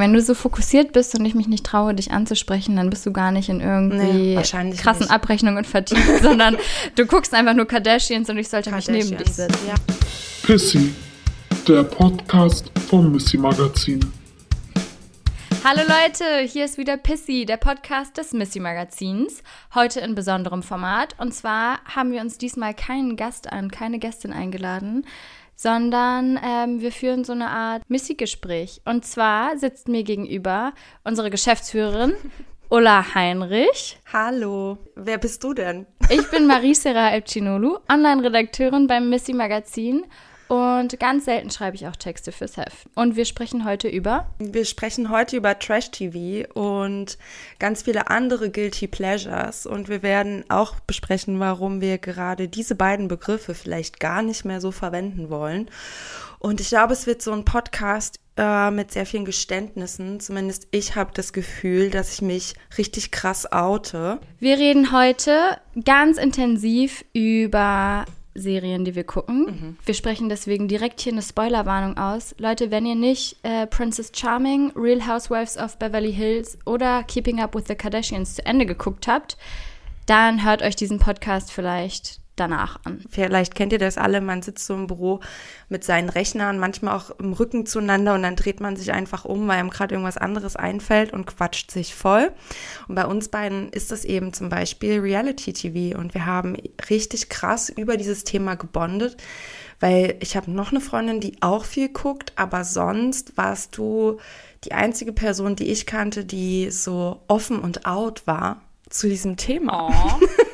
Wenn du so fokussiert bist und ich mich nicht traue, dich anzusprechen, dann bist du gar nicht in irgendwie Nee, krassen nicht. Abrechnungen vertieft, sondern du guckst einfach nur Kardashians und ich sollte mich neben dich setzen. Ja. Pissy, der Podcast vom Missy Magazin. Hallo Leute, hier ist wieder Pissy, der Podcast des Missy Magazins. Heute in besonderem Format. Und zwar haben wir uns diesmal keinen Gast an, keine Gästin eingeladen, sondern ähm, wir führen so eine Art Missy-Gespräch. Und zwar sitzt mir gegenüber unsere Geschäftsführerin Ulla Heinrich. Hallo, wer bist du denn? Ich bin Marie-Sera Elcinolu, Online-Redakteurin beim Missy Magazin. Und ganz selten schreibe ich auch Texte fürs Heft. Und wir sprechen heute über Wir sprechen heute über Trash-TV und ganz viele andere Guilty Pleasures. Und wir werden auch besprechen, warum wir gerade diese beiden Begriffe vielleicht gar nicht mehr so verwenden wollen. Und ich glaube, es wird so ein Podcast äh, mit sehr vielen Geständnissen. Zumindest ich habe das Gefühl, dass ich mich richtig krass oute. Wir reden heute ganz intensiv über Serien, die wir gucken. Wir sprechen deswegen direkt hier eine Spoilerwarnung aus. Leute, wenn ihr nicht äh, Princess Charming, Real Housewives of Beverly Hills oder Keeping Up with the Kardashians zu Ende geguckt habt, dann hört euch diesen Podcast vielleicht danach an. Vielleicht kennt ihr das alle, man sitzt so im Büro mit seinen Rechnern, manchmal auch im Rücken zueinander und dann dreht man sich einfach um, weil ihm gerade irgendwas anderes einfällt und quatscht sich voll. Und bei uns beiden ist das eben zum Beispiel Reality TV und wir haben richtig krass über dieses Thema gebondet, weil ich habe noch eine Freundin, die auch viel guckt, aber sonst warst du die einzige Person, die ich kannte, die so offen und out war zu diesem Thema.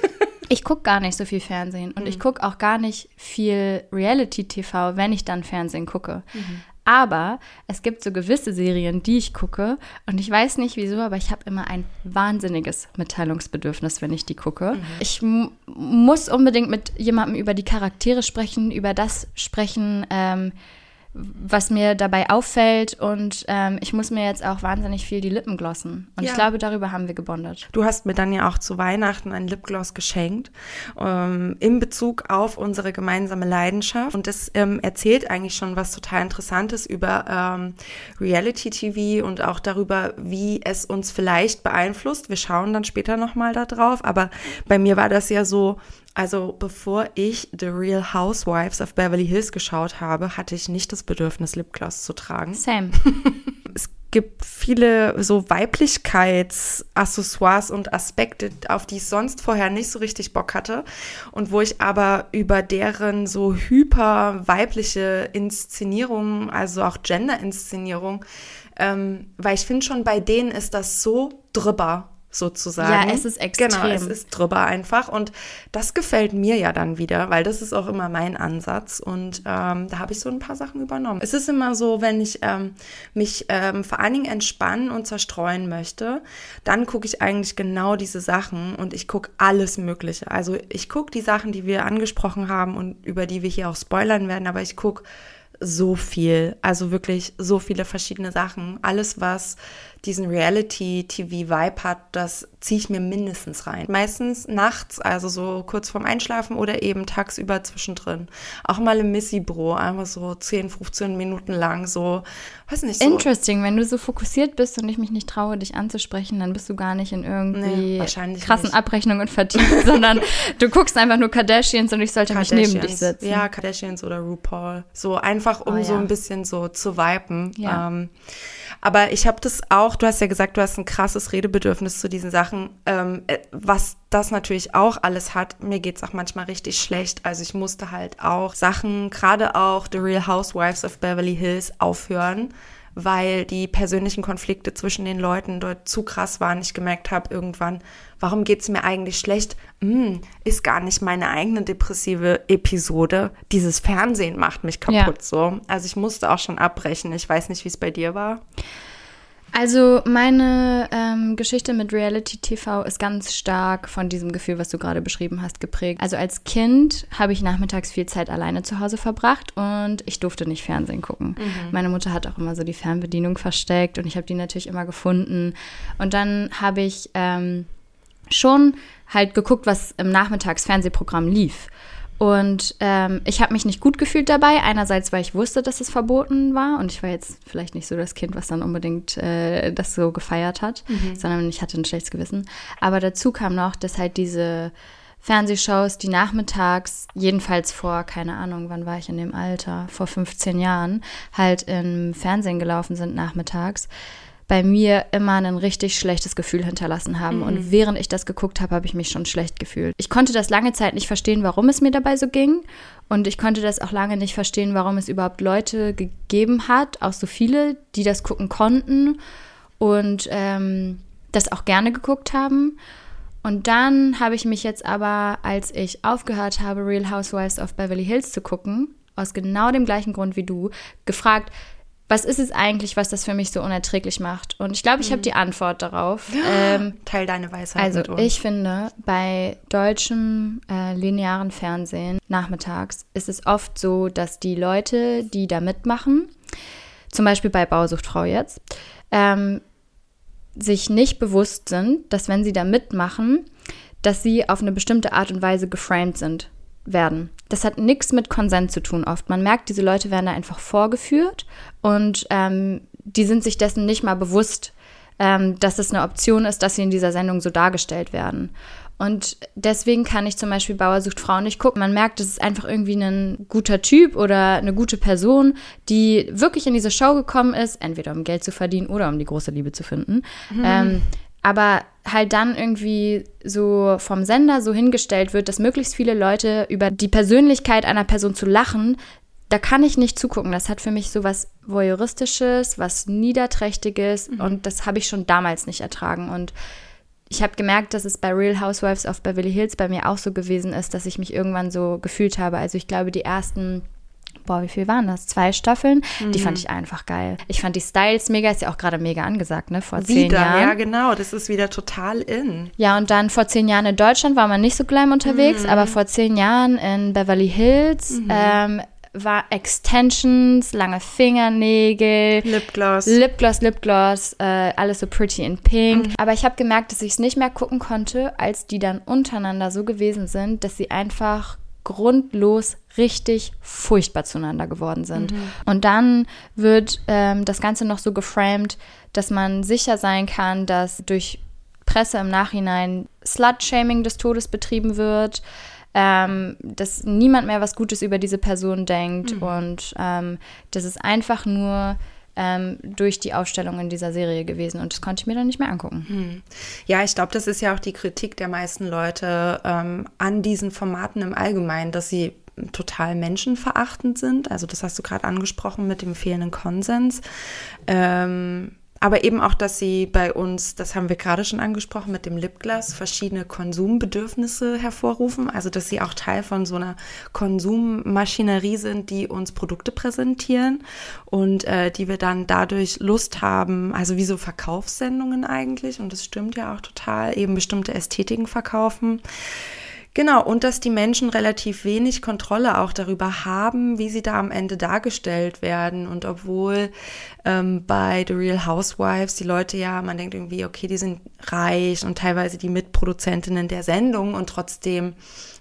Ich gucke gar nicht so viel Fernsehen und Mhm. ich gucke auch gar nicht viel Reality-TV, wenn ich dann Fernsehen gucke. Mhm. Aber es gibt so gewisse Serien, die ich gucke und ich weiß nicht wieso, aber ich habe immer ein wahnsinniges Mitteilungsbedürfnis, wenn ich die gucke. Mhm. Ich mu- muss unbedingt mit jemandem über die Charaktere sprechen, über das sprechen, ähm, was mir dabei auffällt und ähm, ich muss mir jetzt auch wahnsinnig viel die Lippen glossen. Und ich Ja. glaube, darüber haben wir gebondet. Du hast mir dann ja auch zu Weihnachten ein Lipgloss geschenkt ähm, in Bezug auf unsere gemeinsame Leidenschaft. Und das ähm, erzählt eigentlich schon was total Interessantes über ähm, Reality TV und auch darüber, wie es uns vielleicht beeinflusst. Wir schauen dann später nochmal da drauf. Aber bei mir war das ja so, also bevor ich The Real Housewives of Beverly Hills geschaut habe, hatte ich nicht das Bedürfnis, Lipgloss zu tragen Sam. es gibt viele so Weiblichkeitsaccessoires und Aspekte, auf die ich sonst vorher nicht so richtig Bock hatte und wo ich aber über deren so hyper weibliche Inszenierung, also auch Gender-Inszenierung, ähm, weil ich finde schon bei denen ist das so drüber sozusagen. Ja, es ist extrem. Genau, es ist drüber einfach und das gefällt mir ja dann wieder, weil das ist auch immer mein Ansatz und ähm, da habe ich so ein paar Sachen übernommen. Es ist immer so, wenn ich ähm, mich ähm, vor allen Dingen entspannen und zerstreuen möchte, dann gucke ich eigentlich genau diese Sachen und ich gucke alles Mögliche. Also ich gucke die Sachen, die wir angesprochen haben und über die wir hier auch spoilern werden, aber ich gucke so viel, also wirklich so viele verschiedene Sachen. Alles, was diesen Reality-TV-Vibe hat, das ziehe ich mir mindestens rein. Meistens nachts, also so kurz vorm Einschlafen oder eben tagsüber zwischendrin. Auch mal im Missy-Bro, einfach so 10, 15 Minuten lang, so, weiß nicht, so. Interesting, wenn du so fokussiert bist und ich mich nicht traue, dich anzusprechen, dann bist du gar nicht in Nee, irgendwie wahrscheinlich krassen nicht. Abrechnungen vertieft, sondern du guckst einfach nur Kardashians und ich sollte mich neben dich sitzen. Ja, Kardashians oder RuPaul. So einfach, um Oh, so ja. ein bisschen so zu viben. Ja. Ähm, aber ich habe das auch, du hast ja gesagt, du hast ein krasses Redebedürfnis zu diesen Sachen. Ähm, äh, was das natürlich auch alles hat, mir geht's auch manchmal richtig schlecht. Also ich musste halt auch Sachen, gerade auch The Real Housewives of Beverly Hills, aufhören weil die persönlichen Konflikte zwischen den Leuten dort zu krass waren. Ich gemerkt habe irgendwann, warum geht's mir eigentlich schlecht? Hm, ist gar nicht meine eigene depressive Episode. Dieses Fernsehen macht mich kaputt Ja. so. Also ich musste auch schon abbrechen. Ich weiß nicht, wie es bei dir war. Also meine ähm, Geschichte mit Reality TV ist ganz stark von diesem Gefühl, was du gerade beschrieben hast, geprägt. Also als Kind habe ich nachmittags viel Zeit alleine zu Hause verbracht und ich durfte nicht Fernsehen gucken. Meine Mutter hat auch immer so die Fernbedienung versteckt und ich habe die natürlich immer gefunden. Und dann habe ich ähm, schon halt geguckt, was im Nachmittagsfernsehprogramm lief. Und ähm, ich habe mich nicht gut gefühlt dabei. Einerseits, weil ich wusste, dass es verboten war. Und ich war jetzt vielleicht nicht so das Kind, was dann unbedingt äh, das so gefeiert hat, mhm. sondern ich hatte ein schlechtes Gewissen. Aber dazu kam noch, dass halt diese Fernsehshows, die nachmittags, jedenfalls vor, keine Ahnung, wann war ich in dem Alter, vor 15 Jahren, halt im Fernsehen gelaufen sind nachmittags, bei mir immer ein richtig schlechtes Gefühl hinterlassen haben. Mhm. Und während ich das geguckt habe, habe ich mich schon schlecht gefühlt. Ich konnte das lange Zeit nicht verstehen, warum es mir dabei so ging. Und ich konnte das auch lange nicht verstehen, warum es überhaupt Leute gegeben hat, auch so viele, die das gucken konnten und ähm, das auch gerne geguckt haben. Und dann habe ich mich jetzt aber, als ich aufgehört habe, Real Housewives of Beverly Hills zu gucken, aus genau dem gleichen Grund wie du, gefragt, was ist es eigentlich, was das für mich so unerträglich macht? Und ich glaube, ich habe mhm. die Antwort darauf. Ähm, Teil deine Weisheit. Also, ich finde, bei deutschem äh, linearen Fernsehen nachmittags ist es oft so, dass die Leute, die da mitmachen, zum Beispiel bei Bausuchtfrau jetzt, ähm, sich nicht bewusst sind, dass wenn sie da mitmachen, dass sie auf eine bestimmte Art und Weise geframed sind werden. Das hat nichts mit Konsent zu tun oft. Man merkt, diese Leute werden da einfach vorgeführt und ähm, die sind sich dessen nicht mal bewusst, ähm, dass es eine Option ist, dass sie in dieser Sendung so dargestellt werden. Und deswegen kann ich zum Beispiel Bauer sucht Frau nicht gucken. Man merkt, es ist einfach irgendwie ein guter Typ oder eine gute Person, die wirklich in diese Show gekommen ist, entweder um Geld zu verdienen oder um die große Liebe zu finden. Mhm. Ähm, aber halt dann irgendwie so vom Sender so hingestellt wird, dass möglichst viele Leute über die Persönlichkeit einer Person zu lachen, da kann ich nicht zugucken. Das hat für mich so was Voyeuristisches, was Niederträchtiges mhm. und das habe ich schon damals nicht ertragen. Und ich habe gemerkt, dass es bei Real Housewives of Beverly Hills bei mir auch so gewesen ist, dass ich mich irgendwann so gefühlt habe. Also ich glaube, die ersten boah, wie viel waren das? Zwei Staffeln. Mhm. Die fand mhm. ich einfach geil. Ich fand die Styles mega, ist ja auch gerade mega angesagt, ne? Vor zehn wieder, Jahren. Ja, genau, das ist wieder total in. Ja, und dann vor zehn Jahren in Deutschland war man nicht so gleich unterwegs, mhm. aber vor zehn Jahren in Beverly Hills mhm. ähm, war Extensions, lange Fingernägel, Lipgloss, Lipgloss, Lipgloss, äh, alles so pretty in pink. Mhm. Aber ich habe gemerkt, dass ich es nicht mehr gucken konnte, als die dann untereinander so gewesen sind, dass sie einfach grundlos richtig furchtbar zueinander geworden sind. Mhm. Und dann wird ähm, das Ganze noch so geframed, dass man sicher sein kann, dass durch Presse im Nachhinein Slut-Shaming des Todes betrieben wird, ähm, dass niemand mehr was Gutes über diese Person denkt mhm. und ähm, das ist einfach nur ähm, durch die Aufstellung in dieser Serie gewesen und das konnte ich mir dann nicht mehr angucken. Hm. Ja, ich glaube, das ist ja auch die Kritik der meisten Leute ähm, an diesen Formaten im Allgemeinen, dass sie total menschenverachtend sind. Also das hast du gerade angesprochen mit dem fehlenden Konsens. Ähm, aber eben auch, dass sie bei uns, das haben wir gerade schon angesprochen mit dem Lipgloss, verschiedene Konsumbedürfnisse hervorrufen. Also, dass sie auch Teil von so einer Konsummaschinerie sind, die uns Produkte präsentieren und äh, die wir dann dadurch Lust haben, also wie so Verkaufssendungen eigentlich. Und das stimmt ja auch total, eben bestimmte Ästhetiken verkaufen. Genau, und dass die Menschen relativ wenig Kontrolle auch darüber haben, wie sie da am Ende dargestellt werden. Und obwohl ähm, bei The Real Housewives die Leute ja, man denkt irgendwie, okay, die sind reich und teilweise die Mitproduzentinnen der Sendung und trotzdem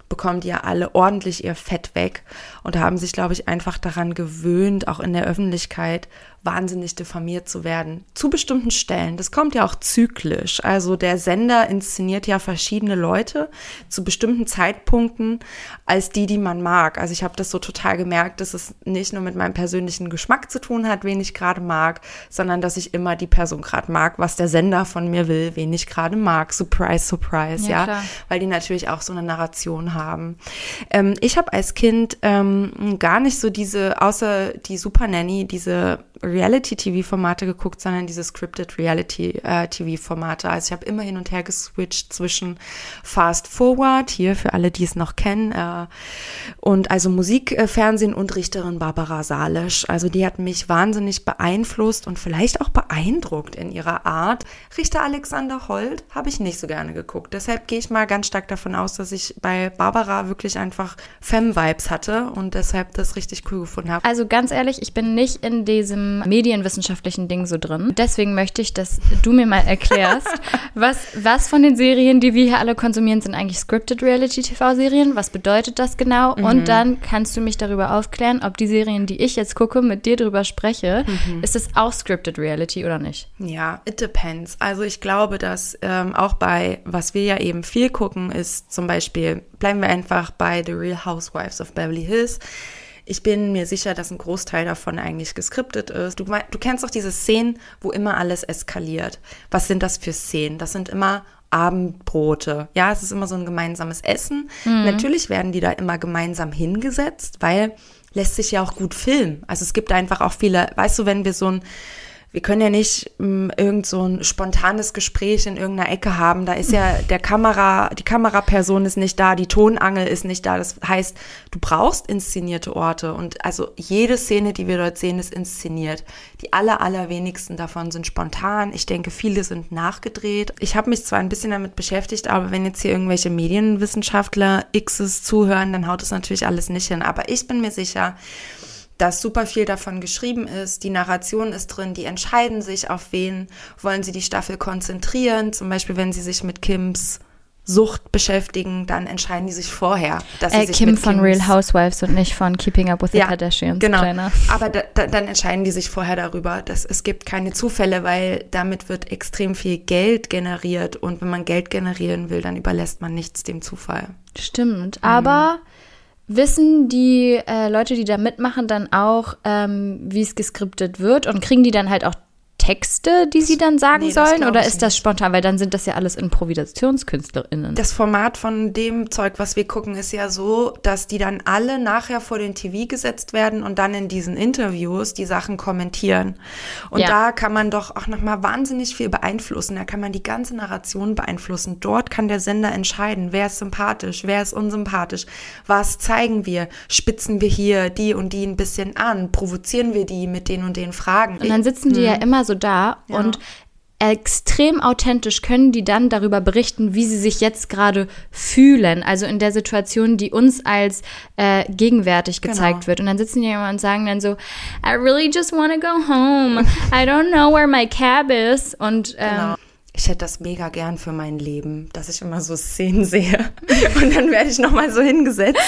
bekommen die ja alle ordentlich ihr Fett weg und haben sich, glaube ich, einfach daran gewöhnt, auch in der Öffentlichkeit wahnsinnig diffamiert zu werden. Zu bestimmten Stellen. Das kommt ja auch zyklisch. Also der Sender inszeniert ja verschiedene Leute zu bestimmten Zeitpunkten als die, die man mag. Also ich habe das so total gemerkt, dass es nicht nur mit meinem persönlichen Geschmack zu tun hat, wen ich gerade mag, sondern dass ich immer die Person gerade mag, was der Sender von mir will, wen ich gerade mag. Surprise, surprise, ja. ja? Weil die natürlich auch so eine Narration haben. Ähm, ich habe als Kind ähm, gar nicht so diese, außer die Super Nanny, diese Reality-TV-Formate geguckt, sondern diese Scripted Reality-TV-Formate. Also ich habe immer hin und her geswitcht zwischen Fast Forward, hier für alle, die es noch kennen, äh, und also Musikfernsehen und Richterin Barbara Salisch. Also die hat mich wahnsinnig beeinflusst und vielleicht auch beeindruckt in ihrer Art. Richter Alexander Holt habe ich nicht so gerne geguckt. Deshalb gehe ich mal ganz stark davon aus, dass ich bei Barbara wirklich einfach Femme-Vibes hatte und deshalb das richtig cool gefunden habe. Also ganz ehrlich, ich bin nicht in diesem medienwissenschaftlichen Ding so drin. Deswegen möchte ich, dass du mir mal erklärst, was, was von den Serien, die wir hier alle konsumieren, sind eigentlich Scripted Reality-TV-Serien? Was bedeutet das genau? Mhm. Und dann kannst du mich darüber aufklären, ob die Serien, die ich jetzt gucke, mit dir drüber spreche, Mhm. ist es auch Scripted Reality oder nicht? Ja, it depends. Also ich glaube, dass ähm, auch bei, was wir ja eben viel gucken, ist zum Beispiel, bleiben wir einfach bei The Real Housewives of Beverly Hills. Ich bin mir sicher, dass ein Großteil davon eigentlich geskriptet ist. Du, du kennst doch diese Szenen, wo immer alles eskaliert. Was sind das für Szenen? Das sind immer Abendbrote. Ja, es ist immer so ein gemeinsames Essen. Natürlich werden die da immer gemeinsam hingesetzt, weil lässt sich ja auch gut filmen. Also es gibt einfach auch viele, weißt du, wenn wir so ein wir können ja nicht ähm, irgend so ein spontanes Gespräch in irgendeiner Ecke haben. Da ist ja der Kamera, die Kameraperson ist nicht da, die Tonangel ist nicht da. Das heißt, du brauchst inszenierte Orte und also jede Szene, die wir dort sehen, ist inszeniert. Die aller, allerwenigsten davon sind spontan. Ich denke, viele sind nachgedreht. Ich habe mich zwar ein bisschen damit beschäftigt, aber wenn jetzt hier irgendwelche Medienwissenschaftler Xs zuhören, dann haut es natürlich alles nicht hin. Aber ich bin mir sicher, dass super viel davon geschrieben ist, die Narration ist drin, die entscheiden sich, auf wen wollen sie die Staffel konzentrieren. Zum Beispiel, wenn sie sich mit Kims Sucht beschäftigen, dann entscheiden die sich vorher, dass sie Äh, sich Kim mit von Kims Real Housewives und nicht von Keeping Up with the Kardashians. Genau. Kleiner. Aber da, da, dann entscheiden die sich vorher darüber, dass es gibt keine Zufälle, weil damit wird extrem viel Geld generiert und wenn man Geld generieren will, dann überlässt man nichts dem Zufall. Stimmt, Mhm. aber wissen die äh, Leute, die da mitmachen, dann auch, ähm, wie es geskriptet wird und kriegen die dann halt auch Texte, die sie dann sagen Nee, sollen? Oder ist das nicht. spontan? Weil dann sind das ja alles ImprovisationskünstlerInnen. Das Format von dem Zeug, was wir gucken, ist ja so, dass die dann alle nachher vor den TV gesetzt werden und dann in diesen Interviews die Sachen kommentieren. Und Ja. da kann man doch auch nochmal wahnsinnig viel beeinflussen. Da kann man die ganze Narration beeinflussen. Dort kann der Sender entscheiden, wer ist sympathisch, wer ist unsympathisch. Was zeigen wir? Spitzen wir hier die und die ein bisschen an? Provozieren wir die mit den und den Fragen? Und dann sitzen die ja immer so da Ja. und extrem authentisch können die dann darüber berichten, wie sie sich jetzt gerade fühlen. Also in der Situation, die uns als äh, gegenwärtig gezeigt Genau. wird. Und dann sitzen die immer und sagen dann so, I really just want to go home. I don't know where my cab is. Und ähm, Genau. Ich hätte das mega gern für mein Leben, dass ich immer so Szenen sehe. Und dann werde ich nochmal so hingesetzt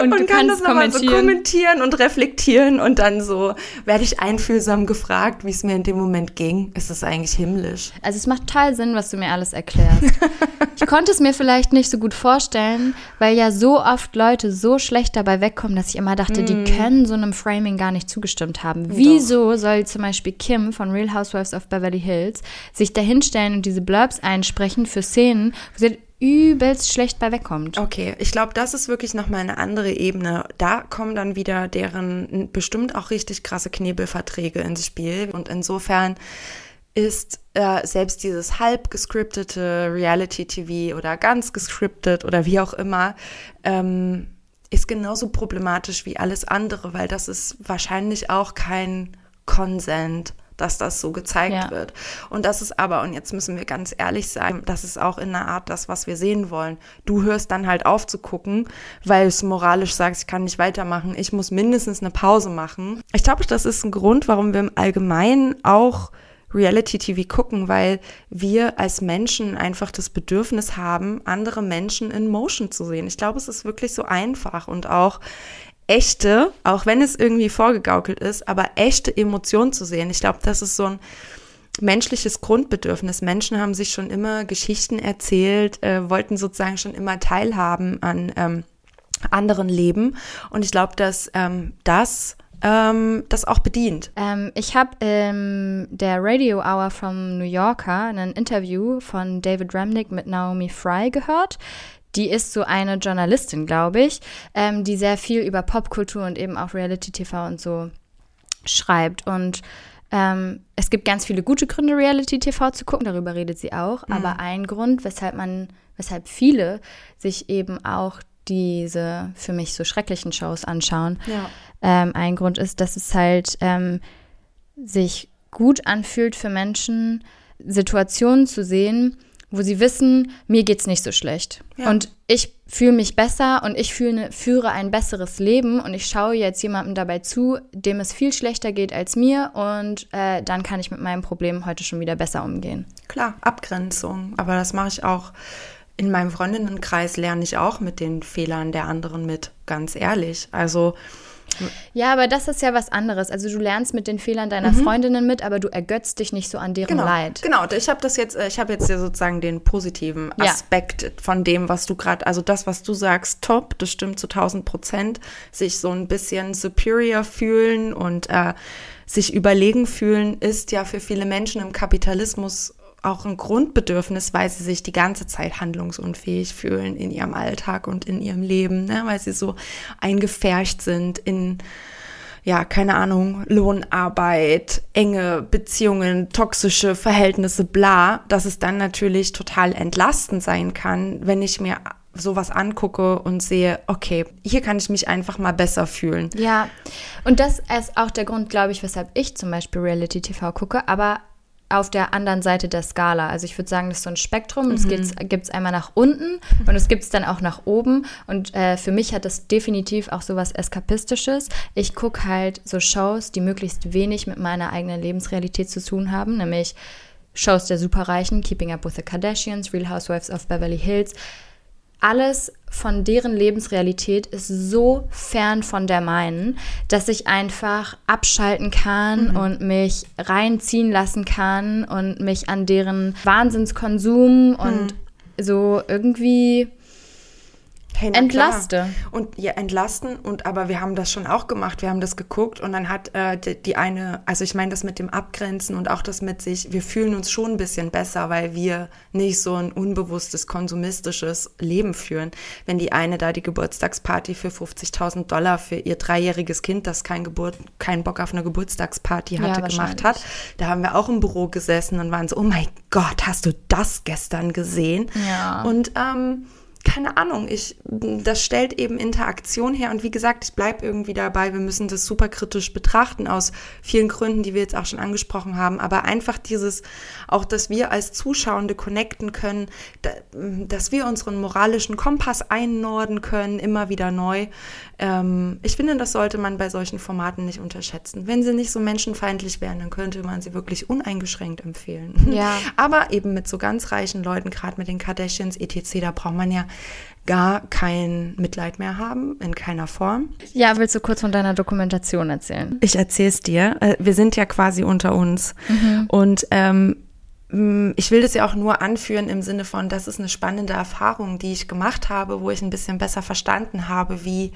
Und und, kann das nochmal so kommentieren. und reflektieren. Und dann so werde ich einfühlsam gefragt, wie es mir in dem Moment ging. Ist eigentlich himmlisch. Also es macht total Sinn, was du mir alles erklärst. ich konnte es mir vielleicht nicht so gut vorstellen, weil ja so oft Leute so schlecht dabei wegkommen, dass ich immer dachte, die können so einem Framing gar nicht zugestimmt haben. Wieso soll zum Beispiel Kim von Real Housewives of Beverly Hills sich dahinstellen und diese Blurbs einsprechen für Szenen, wo sie halt übelst schlecht bei wegkommt? Okay, ich glaube, das ist wirklich nochmal eine andere Ebene. Da kommen dann wieder deren bestimmt auch richtig krasse Knebelverträge ins Spiel. Und insofern ist äh, selbst dieses halb gescriptete Reality-TV oder ganz gescriptet oder wie auch immer, ähm, ist genauso problematisch wie alles andere, weil das ist wahrscheinlich auch kein Consent, dass das so gezeigt Ja. wird. Und das ist aber, und jetzt müssen wir ganz ehrlich sein, das ist auch in einer Art das, was wir sehen wollen. Du hörst dann halt auf zu gucken, weil es moralisch sagst, ich kann nicht weitermachen, ich muss mindestens eine Pause machen. Ich glaube, das ist ein Grund, warum wir im Allgemeinen auch Reality-TV gucken, weil wir als Menschen einfach das Bedürfnis haben, andere Menschen in Motion zu sehen. Ich glaube, es ist wirklich so einfach und auch echte, auch wenn es irgendwie vorgegaukelt ist, aber echte Emotionen zu sehen. Ich glaube, das ist so ein menschliches Grundbedürfnis. Menschen haben sich schon immer Geschichten erzählt, äh, wollten sozusagen schon immer teilhaben an ähm, anderen Leben. Und ich glaube, dass ähm, das ähm, das auch bedient. Ähm, ich habe in der Radio Hour vom New Yorker ein Interview von David Remnick mit Naomi Fry gehört. Die ist so eine Journalistin, glaube ich, ähm, die sehr viel über Popkultur und eben auch Reality-TV und so schreibt. Und ähm, es gibt ganz viele gute Gründe, Reality-TV zu gucken, darüber redet sie auch. Aber ein Grund, weshalb man, weshalb viele sich eben auch diese für mich so schrecklichen Shows anschauen, Ja. ähm, ein Grund ist, dass es halt ähm, sich gut anfühlt für Menschen, Situationen zu sehen, wo sie wissen, mir geht's nicht so schlecht. Ja. Und ich fühle mich besser und ich fühle, führe ein besseres Leben und ich schaue jetzt jemandem dabei zu, dem es viel schlechter geht als mir und äh, dann kann ich mit meinem Problem heute schon wieder besser umgehen. Klar, Abgrenzung. Aber das mache ich auch in meinem Freundinnenkreis, lerne ich auch mit den Fehlern der anderen mit, ganz ehrlich. Also Ja, aber das ist ja was anderes. Also du lernst mit den Fehlern deiner Freundinnen mit, aber du ergötzt dich nicht so an deren Mhm. genau, Leid. genau. Ich habe das jetzt, äh, ich habe jetzt ja sozusagen den positiven Ja. Aspekt von dem, was du gerade, also das, was du sagst, top, das stimmt zu 1000 Prozent. Sich so ein bisschen superior fühlen und äh, sich überlegen fühlen, ist ja für viele Menschen im Kapitalismus auch ein Grundbedürfnis, weil sie sich die ganze Zeit handlungsunfähig fühlen in ihrem Alltag und in ihrem Leben, ne? weil sie so eingefärcht sind in ja, keine Ahnung, Lohnarbeit, enge Beziehungen, toxische Verhältnisse, bla, dass es dann natürlich total entlastend sein kann, wenn ich mir sowas angucke und sehe, okay, hier kann ich mich einfach mal besser fühlen. Ja, und das ist auch der Grund, glaube ich, weshalb ich zum Beispiel Reality TV gucke, aber auf der anderen Seite der Skala. Also ich würde sagen, das ist so ein Spektrum. Es gibt es einmal nach unten und es gibt es dann auch nach oben. Und äh, für mich hat das definitiv auch so was Eskapistisches. Ich gucke halt so Shows, die möglichst wenig mit meiner eigenen Lebensrealität zu tun haben, nämlich Shows der Superreichen, Keeping Up with the Kardashians, Real Housewives of Beverly Hills alles von deren Lebensrealität ist so fern von der meinen, dass ich einfach abschalten kann und mich reinziehen lassen kann und mich an deren Wahnsinnskonsum und so irgendwie Hey, Entlaste. Und ja, entlasten und aber wir haben das schon auch gemacht. Wir haben das geguckt und dann hat äh, die, die eine, also ich meine das mit dem Abgrenzen und auch das mit sich, wir fühlen uns schon ein bisschen besser, weil wir nicht so ein unbewusstes konsumistisches Leben führen. Wenn die eine da die Geburtstagsparty für 50.000 Dollar für ihr dreijähriges Kind, das kein Geburt, keinen Bock auf eine Geburtstagsparty hatte, gemacht hat, da haben wir auch im Büro gesessen und waren so, oh mein Gott, hast du das gestern gesehen? Ja. Und ähm, keine Ahnung, ich, das stellt eben Interaktion her und wie gesagt, ich bleibe irgendwie dabei, wir müssen das super kritisch betrachten aus vielen Gründen, die wir jetzt auch schon angesprochen haben, aber einfach dieses, auch dass wir als Zuschauende connecten können, da, dass wir unseren moralischen Kompass einnorden können, immer wieder neu. Ähm, ich finde, das sollte man bei solchen Formaten nicht unterschätzen. Wenn sie nicht so menschenfeindlich wären, dann könnte man sie wirklich uneingeschränkt empfehlen. Ja. Aber eben mit so ganz reichen Leuten, gerade mit den Kardashians, etc., da braucht man ja gar kein Mitleid mehr haben, in keiner Form. Ja, willst du kurz von deiner Dokumentation erzählen? Ich erzähl's dir. Äh, Wir sind ja quasi unter uns. Und ähm, ich will das ja auch nur anführen im Sinne von, das ist eine spannende Erfahrung, die ich gemacht habe, wo ich ein bisschen besser verstanden habe, wie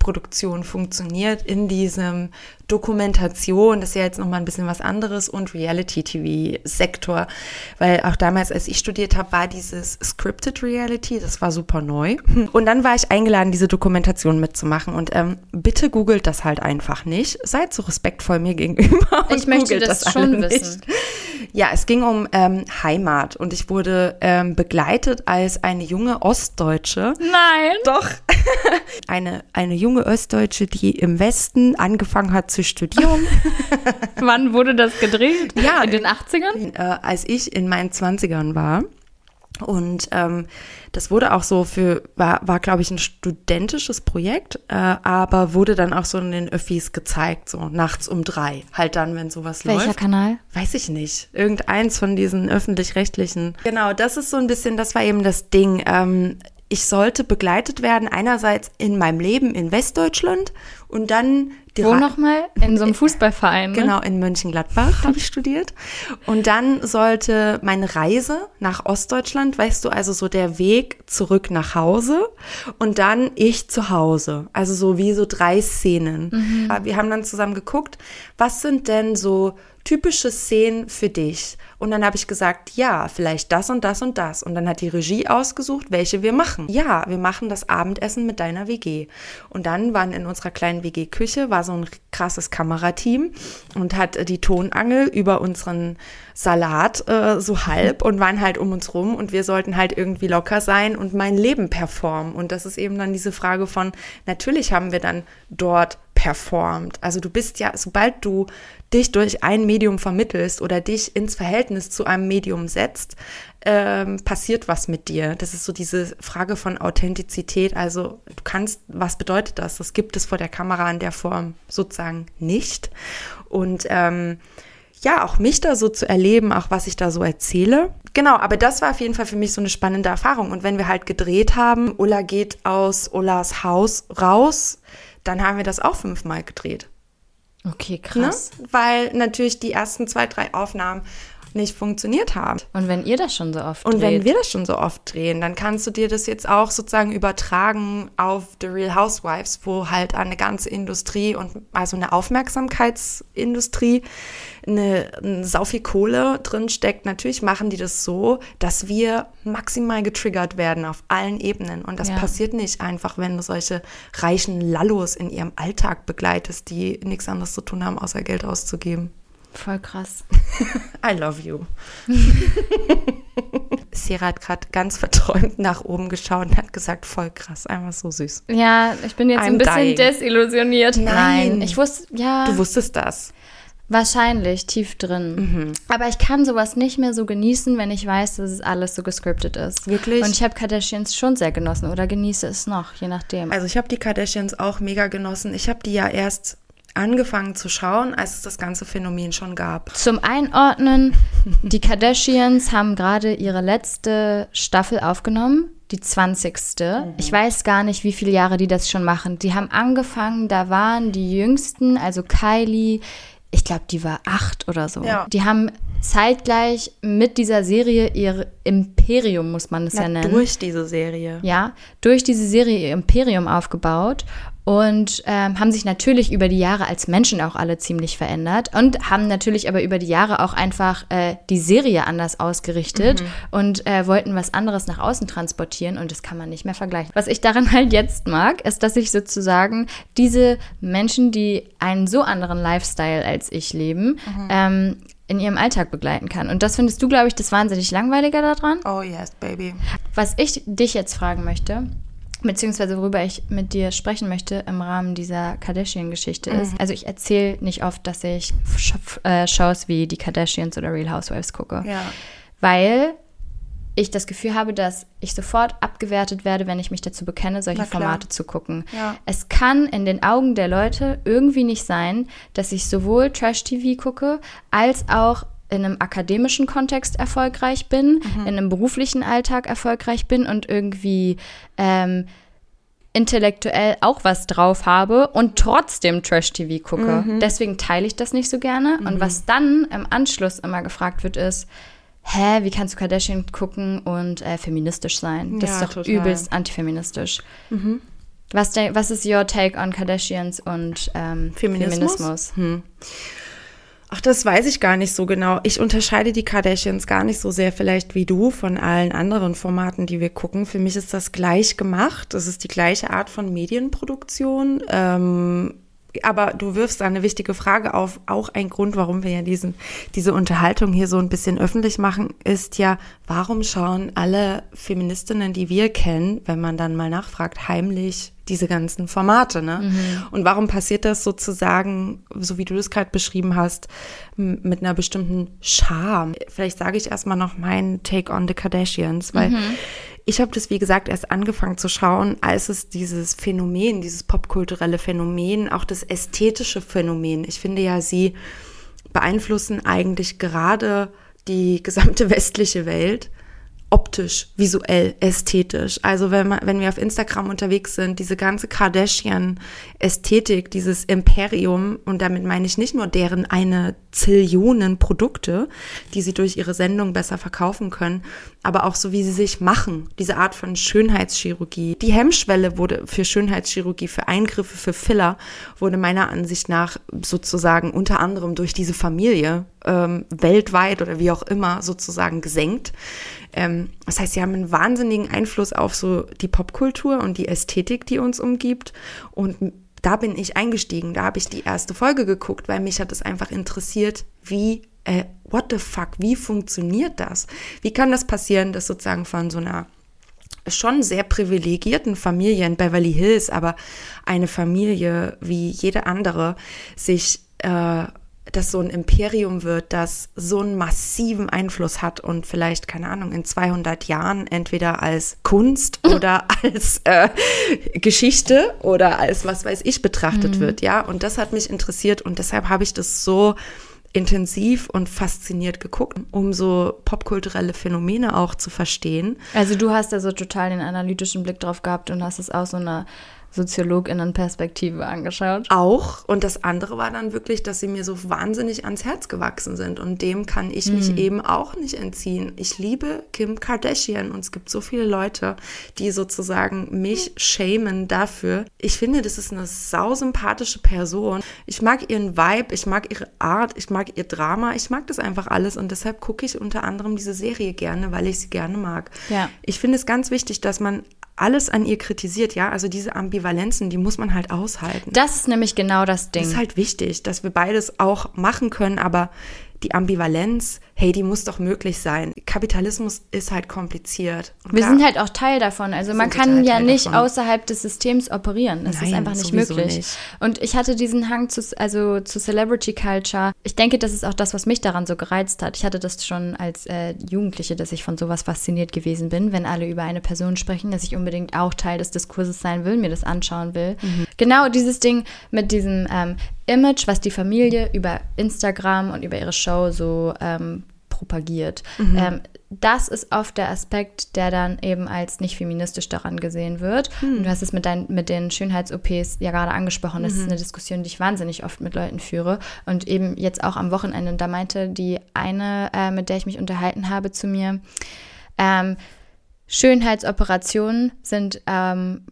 Medienproduktion funktioniert in diesem Dokumentation, das ist ja jetzt nochmal ein bisschen was anderes und Reality-TV-Sektor, weil auch damals, als ich studiert habe, war dieses Scripted Reality, das war super neu. Und dann war ich eingeladen, diese Dokumentation mitzumachen und ähm, bitte googelt das halt einfach nicht. Seid so respektvoll mir gegenüber. Ich möchte das alle schon wissen. Ja, es ging um ähm, Heimat und ich wurde ähm, begleitet als eine junge Ostdeutsche. Nein. Doch. eine, eine junge Ostdeutsche, die im Westen angefangen hat zu studieren. Wann wurde das gedreht? Ja, in den 80ern? äh, als ich in meinen 20ern war. Und ähm, das wurde auch so für, war, war glaube ich, ein studentisches Projekt, äh, aber wurde dann auch so in den Öffis gezeigt, so nachts um drei. Halt dann, wenn sowas Welcher läuft. Kanal? Weiß ich nicht. Irgendeins von diesen öffentlich-rechtlichen. Genau, das ist so ein bisschen, das war eben das Ding. Ähm, ich sollte begleitet werden, einerseits in meinem Leben in Westdeutschland und dann Wo nochmal? In so einem Fußballverein. Ne? Genau, in Mönchengladbach habe ich studiert. Und dann sollte meine Reise nach Ostdeutschland, weißt du, also so der Weg zurück nach Hause und dann ich zu Hause. Also so wie so drei Szenen. Wir haben dann zusammen geguckt, was sind denn so typische Szenen für dich? Und dann habe ich gesagt, ja, vielleicht das und das und das. Und dann hat die Regie ausgesucht, welche wir machen. Ja, wir machen das Abendessen mit deiner WG. Und dann waren in unserer kleinen WG-Küche war so ein krasses Kamerateam und hat die Tonangel über unseren Salat äh, so halb und waren halt um uns rum und wir sollten halt irgendwie locker sein und mein Leben performen. Und das ist eben dann diese Frage von, natürlich haben wir dann dort performt. Also du bist ja, sobald du dich durch ein Medium vermittelst oder dich ins Verhältnis zu einem Medium setzt, ähm, passiert was mit dir. Das ist so diese Frage von Authentizität. Also du kannst, was bedeutet das? Das gibt es vor der Kamera in der Form sozusagen nicht. Und ähm, ja, auch mich da so zu erleben, auch was ich da so erzähle. Genau, aber das war auf jeden Fall für mich so eine spannende Erfahrung. Und wenn wir halt gedreht haben, Ulla geht aus Ullas Haus raus, dann haben wir das auch fünfmal gedreht. Okay, krass. Ne? Weil natürlich die ersten zwei, drei Aufnahmen nicht funktioniert haben. Und wenn ihr das schon so oft Und dreht, wenn wir das schon so oft drehen, dann kannst du dir das jetzt auch sozusagen übertragen auf The Real Housewives, wo halt eine ganze Industrie und also eine Aufmerksamkeitsindustrie, eine, eine sau viel Kohle drin steckt. Natürlich machen die das so, dass wir maximal getriggert werden auf allen Ebenen. Und das Ja. passiert nicht einfach, wenn du solche reichen Lallos in ihrem Alltag begleitest, die nichts anderes zu tun haben, außer Geld auszugeben. Voll krass. I love you. Sierra hat gerade ganz verträumt nach oben geschaut und hat gesagt, voll krass, einfach so süß. Ja, ich bin jetzt I'm ein bisschen dying. desillusioniert. Nein. ich wusste, ja, Du wusstest das. wahrscheinlich tief drin. Mhm. Aber ich kann sowas nicht mehr so genießen, wenn ich weiß, dass es alles so gescriptet ist. Wirklich? Und ich habe Kardashians schon sehr genossen oder genieße es noch, je nachdem. Also ich habe die Kardashians auch mega genossen. Ich habe die ja erst angefangen zu schauen, als es das ganze Phänomen schon gab. Zum Einordnen, die Kardashians haben gerade ihre letzte Staffel aufgenommen, die 20. Ich weiß gar nicht, wie viele Jahre die das schon machen. Die haben angefangen, da waren die jüngsten, also Kylie, ich glaube, die war acht oder so. Ja. Die haben zeitgleich mit dieser Serie ihr Imperium, muss man es ja nennen durch diese Serie. ja, durch diese Serie ihr Imperium aufgebaut und ähm, haben sich natürlich über die Jahre als Menschen auch alle ziemlich verändert und haben natürlich aber über die Jahre auch einfach äh, die Serie anders ausgerichtet und äh, wollten was anderes nach außen transportieren und das kann man nicht mehr vergleichen. Was ich daran halt jetzt mag, ist, dass ich sozusagen diese Menschen, die einen so anderen Lifestyle als ich leben, ähm, in ihrem Alltag begleiten kann. Und das findest du, glaube ich, das wahnsinnig Langweilige daran. Oh yes, baby. Was ich dich jetzt fragen möchte, beziehungsweise worüber ich mit dir sprechen möchte im Rahmen dieser Kardashian-Geschichte ist, also ich erzähle nicht oft, dass ich Sch äh, Shows wie die Kardashians oder Real Housewives gucke, Ja. weil ich das Gefühl habe, dass ich sofort abgewertet werde, wenn ich mich dazu bekenne, solche. Formate zu gucken. Ja. Es kann in den Augen der Leute irgendwie nicht sein, dass ich sowohl Trash-TV gucke, als auch in einem akademischen Kontext erfolgreich bin, Mhm. in einem beruflichen Alltag erfolgreich bin und irgendwie ähm, intellektuell auch was drauf habe und trotzdem Trash-TV gucke. Mhm. Deswegen teile ich das nicht so gerne. Und was dann im Anschluss immer gefragt wird, ist, hä, wie kannst du Kardashian gucken und äh, feministisch sein? Das Ja, ist doch total. Mhm. übelst antifeministisch. Was, denk- was ist your take on Kardashians und ähm, Feminismus? Feminismus? Hm. Ach, das weiß ich gar nicht so genau. Ich unterscheide die Kardashians gar nicht so sehr vielleicht wie du von allen anderen Formaten, die wir gucken. Für mich ist das gleich gemacht. Das ist die gleiche Art von Medienproduktion. Ähm, aber du wirfst eine wichtige Frage auf. Auch ein Grund, warum wir ja diesen, diese Unterhaltung hier so ein bisschen öffentlich machen, ist ja, warum schauen alle Feministinnen, die wir kennen, wenn man dann mal nachfragt, heimlich diese ganzen Formate, ne? Und warum passiert das sozusagen, so wie du das gerade beschrieben hast, mit einer bestimmten Charme? Vielleicht sage ich erstmal noch meinen Take on the Kardashians, weil ich habe das, wie gesagt, erst angefangen zu schauen, als es dieses Phänomen, dieses popkulturelle Phänomen, auch das ästhetische Phänomen, ich finde ja, sie beeinflussen eigentlich gerade die gesamte westliche Welt optisch, visuell, ästhetisch. Also wenn man, wenn wir auf Instagram unterwegs sind, diese ganze Kardashian-Ästhetik, dieses Imperium, und damit meine ich nicht nur deren eine Zillionen Produkte, die sie durch ihre Sendung besser verkaufen können, aber auch so, wie sie sich machen, diese Art von Schönheitschirurgie. Die Hemmschwelle wurde für Schönheitschirurgie, für Eingriffe, für Filler, wurde meiner Ansicht nach sozusagen unter anderem durch diese Familie ähm, weltweit oder wie auch immer sozusagen gesenkt. Ähm, das heißt, sie haben einen wahnsinnigen Einfluss auf so die Popkultur und die Ästhetik, die uns umgibt. Und da bin ich eingestiegen. Da habe ich die erste Folge geguckt, weil mich hat es einfach interessiert, wie, äh, what the fuck, wie funktioniert das? Wie kann das passieren, dass sozusagen von so einer schon sehr privilegierten Familie in Beverly Hills, aber eine Familie wie jede andere sich äh, das so ein Imperium wird, das so einen massiven Einfluss hat und vielleicht, keine Ahnung, in 200 Jahren entweder als Kunst oder als äh, Geschichte oder als was weiß ich betrachtet mhm. wird, ja. Und das hat mich interessiert und deshalb habe ich das so intensiv und fasziniert geguckt, um so popkulturelle Phänomene auch zu verstehen. Also du hast da so total den analytischen Blick drauf gehabt und hast es aus so einer Soziologinnenperspektive angeschaut. Auch. Und das andere war dann wirklich, dass sie mir so wahnsinnig ans Herz gewachsen sind. Und dem kann ich mich mm. eben auch nicht entziehen. Ich liebe Kim Kardashian und es gibt so viele Leute, die sozusagen mich shamen dafür. Ich finde, das ist eine sausympathische Person. Ich mag ihren Vibe, ich mag ihre Art, ich mag ihr Drama, ich mag das einfach alles. Und deshalb gucke ich unter anderem diese Serie gerne, weil ich sie gerne mag. Ja. Ich finde es ganz wichtig, dass man alles an ihr kritisiert, ja, also diese Ambivalenzen, die muss man halt aushalten. Das ist nämlich genau das Ding. Das ist halt wichtig, dass wir beides auch machen können, aber die Ambivalenz, hey, die muss doch möglich sein. Kapitalismus ist halt kompliziert. Und wir klar, sind halt auch Teil davon. Also man kann halt ja nicht davon. außerhalb des Systems operieren. Das Nein, ist einfach nicht möglich. Nicht. Und ich hatte diesen Hang zu, also zu Celebrity Culture. Ich denke, das ist auch das, was mich daran so gereizt hat. Ich hatte das schon als äh, Jugendliche, dass ich von sowas fasziniert gewesen bin, wenn alle über eine Person sprechen, dass ich unbedingt auch Teil des Diskurses sein will, mir das anschauen will. Mhm. Genau dieses Ding mit diesem ähm, Image, was die Familie über Instagram und über ihre Show so ähm, propagiert. Mhm. Ähm, das ist oft der Aspekt, der dann eben als nicht feministisch daran gesehen wird. Mhm. Und du hast es mit, dein, mit den Schönheits-OPs ja gerade angesprochen. Das mhm. ist eine Diskussion, die ich wahnsinnig oft mit Leuten führe. Und eben jetzt auch am Wochenende. Da meinte die eine, äh, mit der ich mich unterhalten habe, zu mir, ähm, Schönheitsoperationen sind ähm,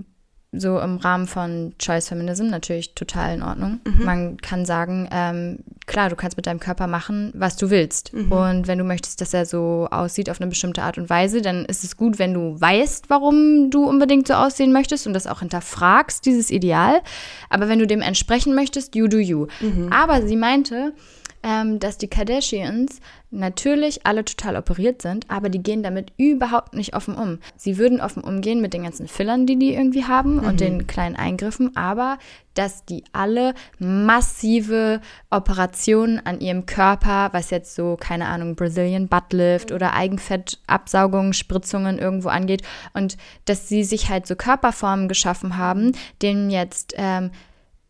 so im Rahmen von Choice Feminism natürlich total in Ordnung. Mhm. Man kann sagen, ähm, klar, du kannst mit deinem Körper machen, was du willst. Mhm. Und wenn du möchtest, dass er so aussieht auf eine bestimmte Art und Weise, dann ist es gut, wenn du weißt, warum du unbedingt so aussehen möchtest und das auch hinterfragst, dieses Ideal. Aber wenn du dem entsprechen möchtest, you do you. Mhm. Aber sie meinte, ähm, dass die Kardashians natürlich alle total operiert sind, aber die gehen damit überhaupt nicht offen um. Sie würden offen umgehen mit den ganzen Fillern, die die irgendwie haben mhm. und den kleinen Eingriffen, aber dass die alle massive Operationen an ihrem Körper, was jetzt so, keine Ahnung, Brazilian Buttlift oder Eigenfettabsaugung, Spritzungen irgendwo angeht und dass sie sich halt so Körperformen geschaffen haben, denen jetzt ähm,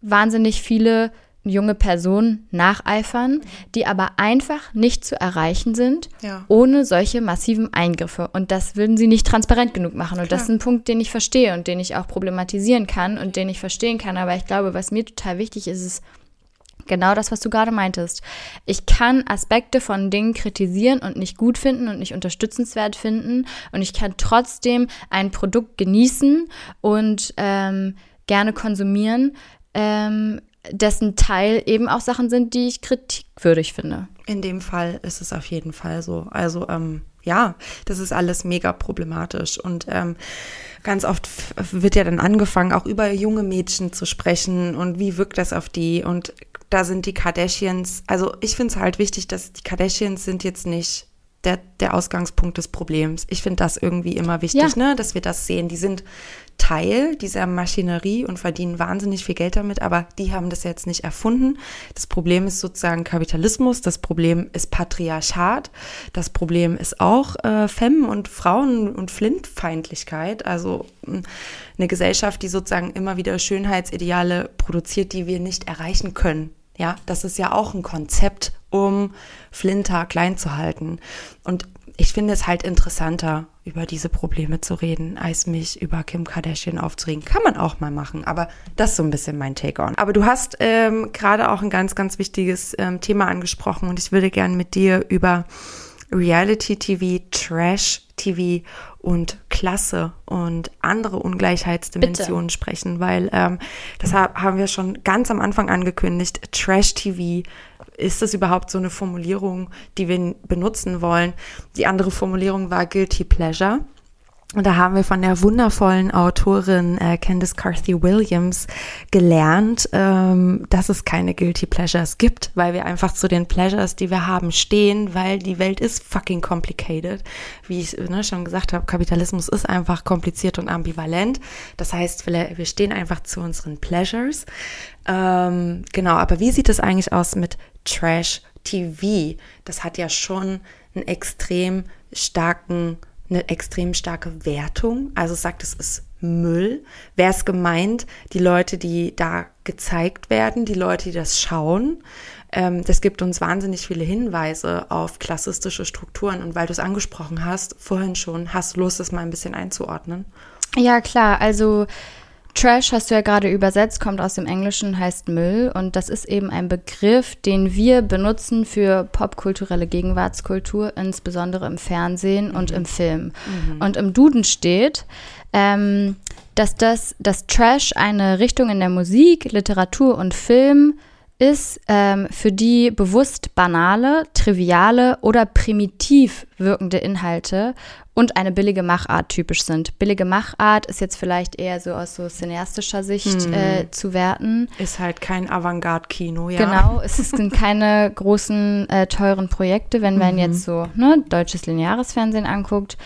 wahnsinnig viele junge Personen nacheifern, die aber einfach nicht zu erreichen sind, ja. ohne solche massiven Eingriffe. Und das würden sie nicht transparent genug machen. Und Klar. das ist ein Punkt, den ich verstehe und den ich auch problematisieren kann und den ich verstehen kann. Aber ich glaube, was mir total wichtig ist, ist genau das, was du gerade meintest. Ich kann Aspekte von Dingen kritisieren und nicht gut finden und nicht unterstützenswert finden. Und ich kann trotzdem ein Produkt genießen und ähm, gerne konsumieren, ähm, dessen Teil eben auch Sachen sind, die ich kritikwürdig finde. In dem Fall ist es auf jeden Fall so. Also ähm, ja, das ist alles mega problematisch und ähm, ganz oft wird ja dann angefangen, auch über junge Mädchen zu sprechen und wie wirkt das auf die und da sind die Kardashians, also ich finde es halt wichtig, dass die Kardashians sind jetzt nicht der, der Ausgangspunkt des Problems. Ich finde das irgendwie immer wichtig, ja. ne, dass wir das sehen. Die sind Teil dieser Maschinerie und verdienen wahnsinnig viel Geld damit, aber die haben das jetzt nicht erfunden. Das Problem ist sozusagen Kapitalismus, das Problem ist Patriarchat, das Problem ist auch äh, Femme- und Frauen- und Flintfeindlichkeit, also hm, eine Gesellschaft, die sozusagen immer wieder Schönheitsideale produziert, die wir nicht erreichen können. Ja, das ist ja auch ein Konzept, um Flinter klein zu halten. Und ich finde es halt interessanter, über diese Probleme zu reden, als mich über Kim Kardashian aufzuregen. Kann man auch mal machen, aber das ist so ein bisschen mein Take on. Aber du hast ähm, gerade auch ein ganz, ganz wichtiges ähm, Thema angesprochen und ich würde gerne mit dir über Reality TV, Trash TV und Klasse und andere Ungleichheitsdimensionen Bitte. sprechen, weil ähm, das haben wir schon ganz am Anfang angekündigt. Trash TV ist das überhaupt so eine Formulierung, die wir benutzen wollen? Die andere Formulierung war Guilty Pleasure. Und da haben wir von der wundervollen Autorin äh, Candice Carthy Williams gelernt, ähm, dass es keine Guilty Pleasures gibt, weil wir einfach zu den Pleasures, die wir haben, stehen, weil die Welt ist fucking complicated. Wie ich ne, schon gesagt habe, Kapitalismus ist einfach kompliziert und ambivalent. Das heißt, wir stehen einfach zu unseren Pleasures. Ähm, genau, aber wie sieht es eigentlich aus mit Trash TV? Das hat ja schon einen extrem starken eine extrem starke Wertung. Also sagt, es ist Müll. Wer ist gemeint? Die Leute, die da gezeigt werden, die Leute, die das schauen. Ähm, das gibt uns wahnsinnig viele Hinweise auf klassistische Strukturen. Und weil du es angesprochen hast, vorhin schon, hast du Lust, das mal ein bisschen einzuordnen? Ja, klar. Also Trash hast du ja gerade übersetzt, kommt aus dem Englischen, heißt Müll und das ist eben ein Begriff, den wir benutzen für popkulturelle Gegenwartskultur, insbesondere im Fernsehen mhm. und im Film. Mhm. Und im Duden steht, ähm, dass das, dass Trash eine Richtung in der Musik, Literatur und Film ist, ähm, für die bewusst banale, triviale oder primitiv wirkende Inhalte und eine billige Machart typisch sind. Billige Machart ist jetzt vielleicht eher so aus so cineastischer Sicht hm. äh, zu werten. Ist halt kein Avantgarde-Kino, ja. Genau, es sind keine großen, äh, teuren Projekte, wenn man mhm. jetzt so ne, deutsches lineares Fernsehen anguckt.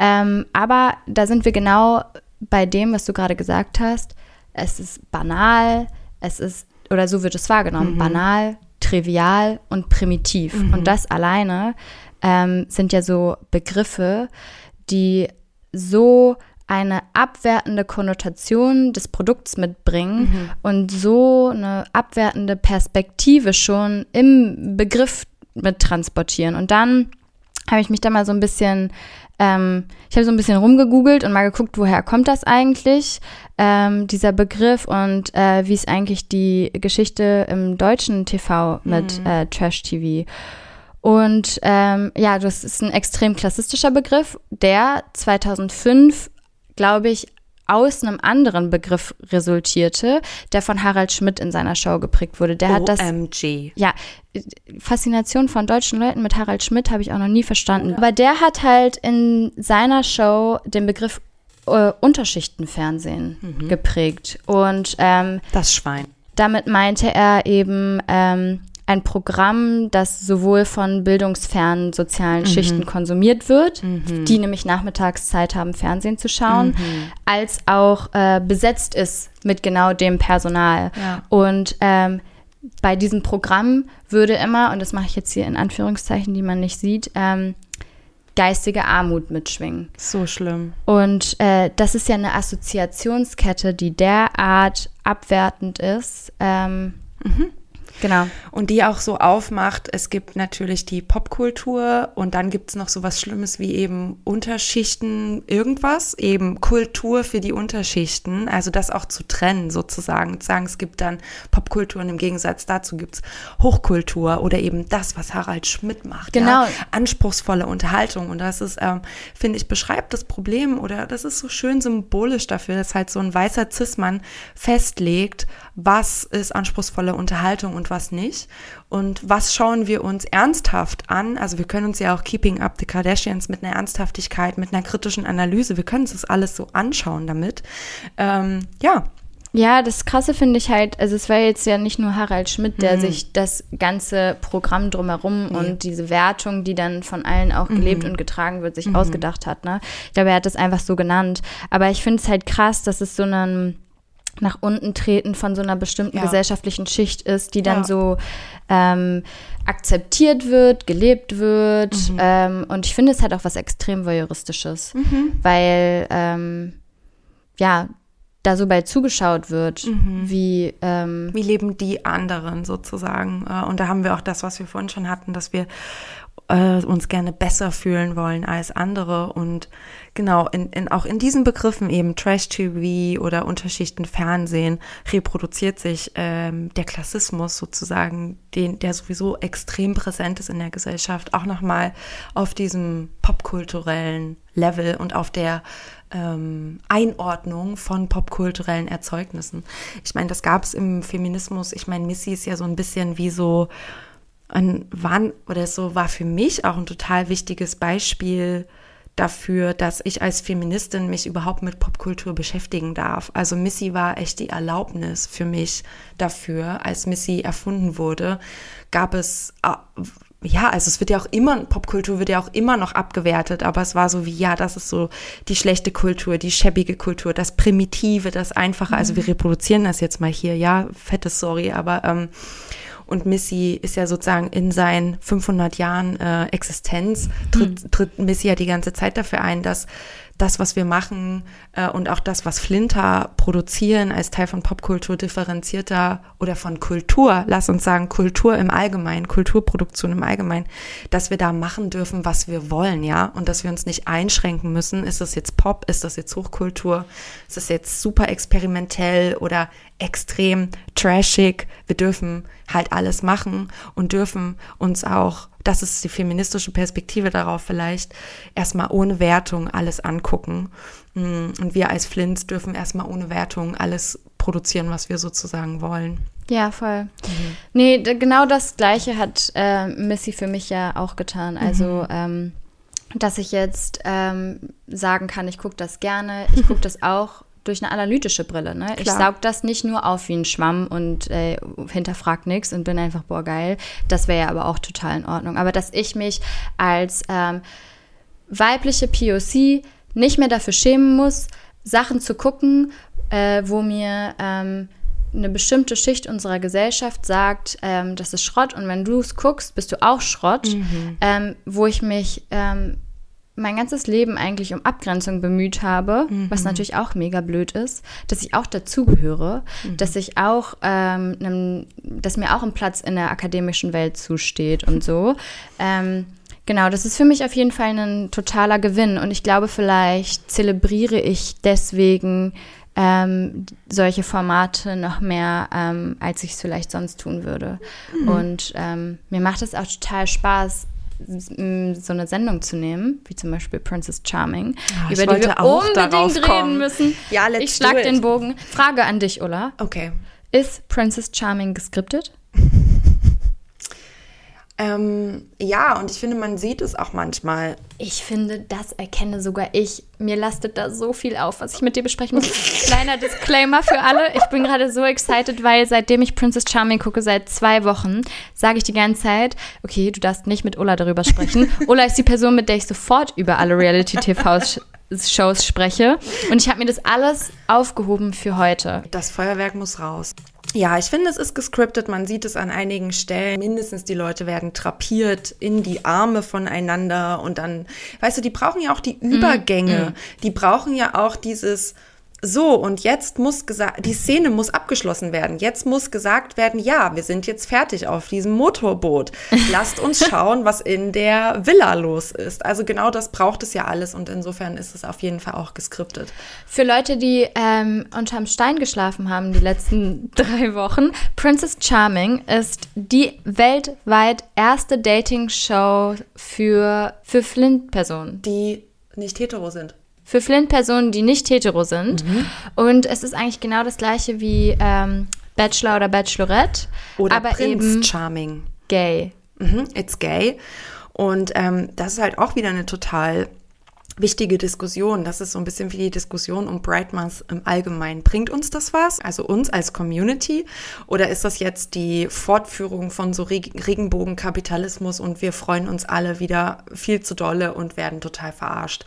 Ähm, aber da sind wir genau bei dem, was du gerade gesagt hast. Es ist banal, es ist, oder so wird es wahrgenommen, mhm. banal, trivial und primitiv. Mhm. Und das alleine ähm, sind ja so Begriffe, die so eine abwertende Konnotation des Produkts mitbringen mhm. und so eine abwertende Perspektive schon im Begriff mit transportieren. Und dann habe ich mich da mal so ein bisschen, ähm, ich habe so ein bisschen rumgegoogelt und mal geguckt, woher kommt das eigentlich, ähm, dieser Begriff und äh, wie ist eigentlich die Geschichte im deutschen TV mit mhm. äh, Trash-TV. Und ähm, ja, das ist ein extrem klassistischer Begriff, der 2005, glaube ich, aus einem anderen Begriff resultierte, der von Harald Schmidt in seiner Show geprägt wurde. Der hat das. OMG. Ja, Faszination von deutschen Leuten mit Harald Schmidt habe ich auch noch nie verstanden. Aber der hat halt in seiner Show den Begriff äh, Unterschichtenfernsehen mhm. geprägt. Und ähm, das Schwein. Damit meinte er eben ähm, ein Programm, das sowohl von bildungsfernen sozialen mhm. Schichten konsumiert wird, mhm. die nämlich nachmittags Zeit haben, Fernsehen zu schauen, mhm. als auch äh, besetzt ist mit genau dem Personal. Ja. Und ähm, bei diesem Programm würde immer, und das mache ich jetzt hier in Anführungszeichen, die man nicht sieht, ähm, geistige Armut mitschwingen. So schlimm. Und äh, das ist ja eine Assoziationskette, die derart abwertend ist. Ähm, mhm Genau. Und die auch so aufmacht, es gibt natürlich die Popkultur und dann gibt es noch so was Schlimmes wie eben Unterschichten irgendwas, eben Kultur für die Unterschichten, also das auch zu trennen sozusagen, zu sagen, es gibt dann Popkultur und im Gegensatz dazu gibt es Hochkultur oder eben das, was Harald Schmidt macht. Genau. Ja? Anspruchsvolle Unterhaltung und das ist, ähm, finde ich, beschreibt das Problem oder das ist so schön symbolisch dafür, dass halt so ein weißer Cis-Mann festlegt, was ist anspruchsvolle Unterhaltung und was nicht. Und was schauen wir uns ernsthaft an? Also wir können uns ja auch Keeping Up the Kardashians mit einer Ernsthaftigkeit, mit einer kritischen Analyse, wir können uns das alles so anschauen damit. Ähm, ja, ja, das Krasse finde ich halt, also es war jetzt ja nicht nur Harald Schmidt, der mhm. sich das ganze Programm drumherum nee. und diese Wertung, die dann von allen auch gelebt mhm. und getragen wird, sich mhm. ausgedacht hat. Ne? Ich glaube, er hat das einfach so genannt. Aber ich finde es halt krass, dass es so einen nach unten treten von so einer bestimmten ja. gesellschaftlichen Schicht ist, die dann ja. so ähm, akzeptiert wird, gelebt wird. Mhm. Ähm, und ich finde, es hat auch was extrem voyeuristisches, mhm. weil ähm, ja, da so bei zugeschaut wird, mhm. wie ähm, wie leben die anderen sozusagen. Äh, und da haben wir auch das, was wir vorhin schon hatten, dass wir äh, uns gerne besser fühlen wollen als andere. Und genau, in, in, auch in diesen Begriffen eben Trash-TV oder Unterschichten Fernsehen reproduziert sich ähm, der Klassismus sozusagen, den, der sowieso extrem präsent ist in der Gesellschaft, auch nochmal auf diesem popkulturellen Level und auf der ähm, Einordnung von popkulturellen Erzeugnissen. Ich meine, das gab es im Feminismus. Ich meine, Missy ist ja so ein bisschen wie so ein, wann oder so war für mich auch ein total wichtiges Beispiel dafür, dass ich als Feministin mich überhaupt mit Popkultur beschäftigen darf. Also Missy war echt die Erlaubnis für mich dafür. Als Missy erfunden wurde, gab es äh, ja, also es wird ja auch immer, Popkultur wird ja auch immer noch abgewertet, aber es war so wie, ja, das ist so die schlechte Kultur, die schäbige Kultur, das Primitive, das Einfache. Also mhm. Also wir reproduzieren das jetzt mal hier, ja, fettes Sorry, aber ähm, und Missy ist ja sozusagen in seinen 500 Jahren äh, Existenz, tritt, mhm. tritt Missy ja die ganze Zeit dafür ein, dass das, was wir machen äh, und auch das, was Flinter produzieren als Teil von Popkultur differenzierter oder von Kultur, lass uns sagen Kultur im Allgemeinen, Kulturproduktion im Allgemeinen, dass wir da machen dürfen, was wir wollen, ja, und dass wir uns nicht einschränken müssen. Ist das jetzt Pop? Ist das jetzt Hochkultur? Ist das jetzt super experimentell oder extrem trashig? Wir dürfen halt alles machen und dürfen uns auch das ist die feministische Perspektive darauf vielleicht, erstmal ohne Wertung alles angucken. Mm, und wir als Flints dürfen erstmal ohne Wertung alles produzieren, was wir sozusagen wollen. Ja, voll. Mhm. Nee, genau das Gleiche hat äh, Missy für mich ja auch getan. Also, mhm. ähm, dass ich jetzt ähm, sagen kann, ich gucke das gerne, ich gucke das auch durch eine analytische Brille. Ne? Ich saug das nicht nur auf wie ein Schwamm und äh, hinterfrag nichts und bin einfach, boah, geil. Das wäre ja aber auch total in Ordnung. Aber dass ich mich als ähm, weibliche POC nicht mehr dafür schämen muss, Sachen zu gucken, äh, wo mir ähm, eine bestimmte Schicht unserer Gesellschaft sagt, ähm, das ist Schrott und wenn du es guckst, bist du auch Schrott, mhm. ähm, wo ich mich ähm, mein ganzes Leben eigentlich um Abgrenzung bemüht habe, mhm. was natürlich auch mega blöd ist, dass ich auch dazugehöre, mhm. dass ich auch, ähm, nem, dass mir auch ein Platz in der akademischen Welt zusteht und so. Ähm, genau, das ist für mich auf jeden Fall ein totaler Gewinn und ich glaube, vielleicht zelebriere ich deswegen ähm, solche Formate noch mehr, ähm, als ich es vielleicht sonst tun würde. Mhm. Und ähm, mir macht es auch total Spaß, so eine Sendung zu nehmen, wie zum Beispiel Princess Charming, oh, über die wir unbedingt reden müssen. Ja, let's ich schlag den Bogen. Frage an dich, Ulla. Okay. Ist Princess Charming geskriptet? Ähm, ja, und ich finde, man sieht es auch manchmal. Ich finde, das erkenne sogar ich. Mir lastet da so viel auf, was ich mit dir besprechen muss. Kleiner Disclaimer für alle. Ich bin gerade so excited, weil seitdem ich Princess Charming gucke, seit zwei Wochen, sage ich die ganze Zeit, okay, du darfst nicht mit Ulla darüber sprechen. Ulla ist die Person, mit der ich sofort über alle Reality-TV-Shows spreche. Und ich habe mir das alles aufgehoben für heute. Das Feuerwerk muss raus. Ja, ich finde, es ist gescriptet. Man sieht es an einigen Stellen. Mindestens die Leute werden trapiert in die Arme voneinander und dann, weißt du, die brauchen ja auch die mhm, Übergänge. Mm, Die brauchen ja auch dieses, so, und jetzt muss gesagt, die Szene muss abgeschlossen werden. Jetzt muss gesagt werden, ja, wir sind jetzt fertig auf diesem Motorboot. Lasst uns schauen, was in der Villa los ist. Also genau das braucht es ja alles und insofern ist es auf jeden Fall auch geskriptet. Für Leute, die ähm, unterm Stein geschlafen haben die letzten drei Wochen, Princess Charming ist die weltweit erste Dating-Show für, für Flint-Personen. Die nicht hetero sind für Flint-Personen, die nicht hetero sind. Mhm. Und es ist eigentlich genau das gleiche wie ähm, Bachelor oder Bachelorette. Oder aber eben Charming. Gay. Mhm, it's gay. Und ähm, das ist halt auch wieder eine total wichtige Diskussion. Das ist so ein bisschen wie die Diskussion um Brightmas im Allgemeinen. Bringt uns das was? Also uns als Community? Oder ist das jetzt die Fortführung von so Regenbogenkapitalismus und wir freuen uns alle wieder viel zu dolle und werden total verarscht?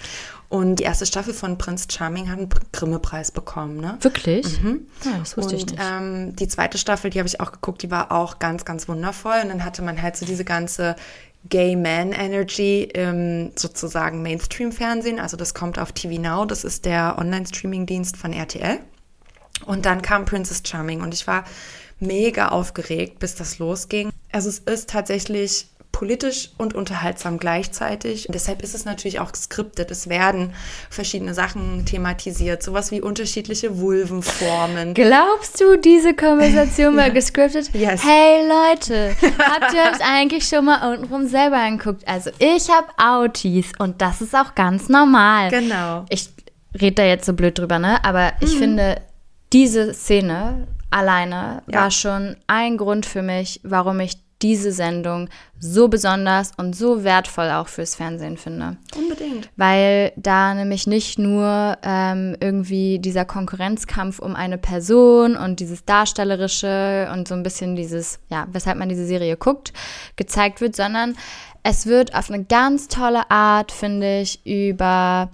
Und die erste Staffel von Prince Charming hat einen Grimme-Preis bekommen, ne? Wirklich? Mhm. Ja, das wusste und, ich nicht. Ähm, die zweite Staffel, die habe ich auch geguckt, die war auch ganz, ganz wundervoll. Und dann hatte man halt so diese ganze Gay Man Energy im sozusagen Mainstream-Fernsehen. Also das kommt auf TV Now, das ist der Online-Streaming-Dienst von RTL. Und dann kam Princess Charming und ich war mega aufgeregt, bis das losging. Also es ist tatsächlich politisch und unterhaltsam gleichzeitig. Und deshalb ist es natürlich auch geskriptet. Es werden verschiedene Sachen thematisiert, sowas wie unterschiedliche Vulvenformen. Glaubst du, diese Konversation war ja. gescriptet? Yes. Hey Leute, habt ihr euch eigentlich schon mal untenrum selber angeguckt? Also ich habe Autis und das ist auch ganz normal. Genau. Ich rede da jetzt so blöd drüber, ne? Aber ich mhm. finde, diese Szene alleine ja. war schon ein Grund für mich, warum ich diese Sendung so besonders und so wertvoll auch fürs Fernsehen finde. Unbedingt. Weil da nämlich nicht nur ähm, irgendwie dieser Konkurrenzkampf um eine Person und dieses Darstellerische und so ein bisschen dieses, ja, weshalb man diese Serie guckt, gezeigt wird, sondern es wird auf eine ganz tolle Art, finde ich, über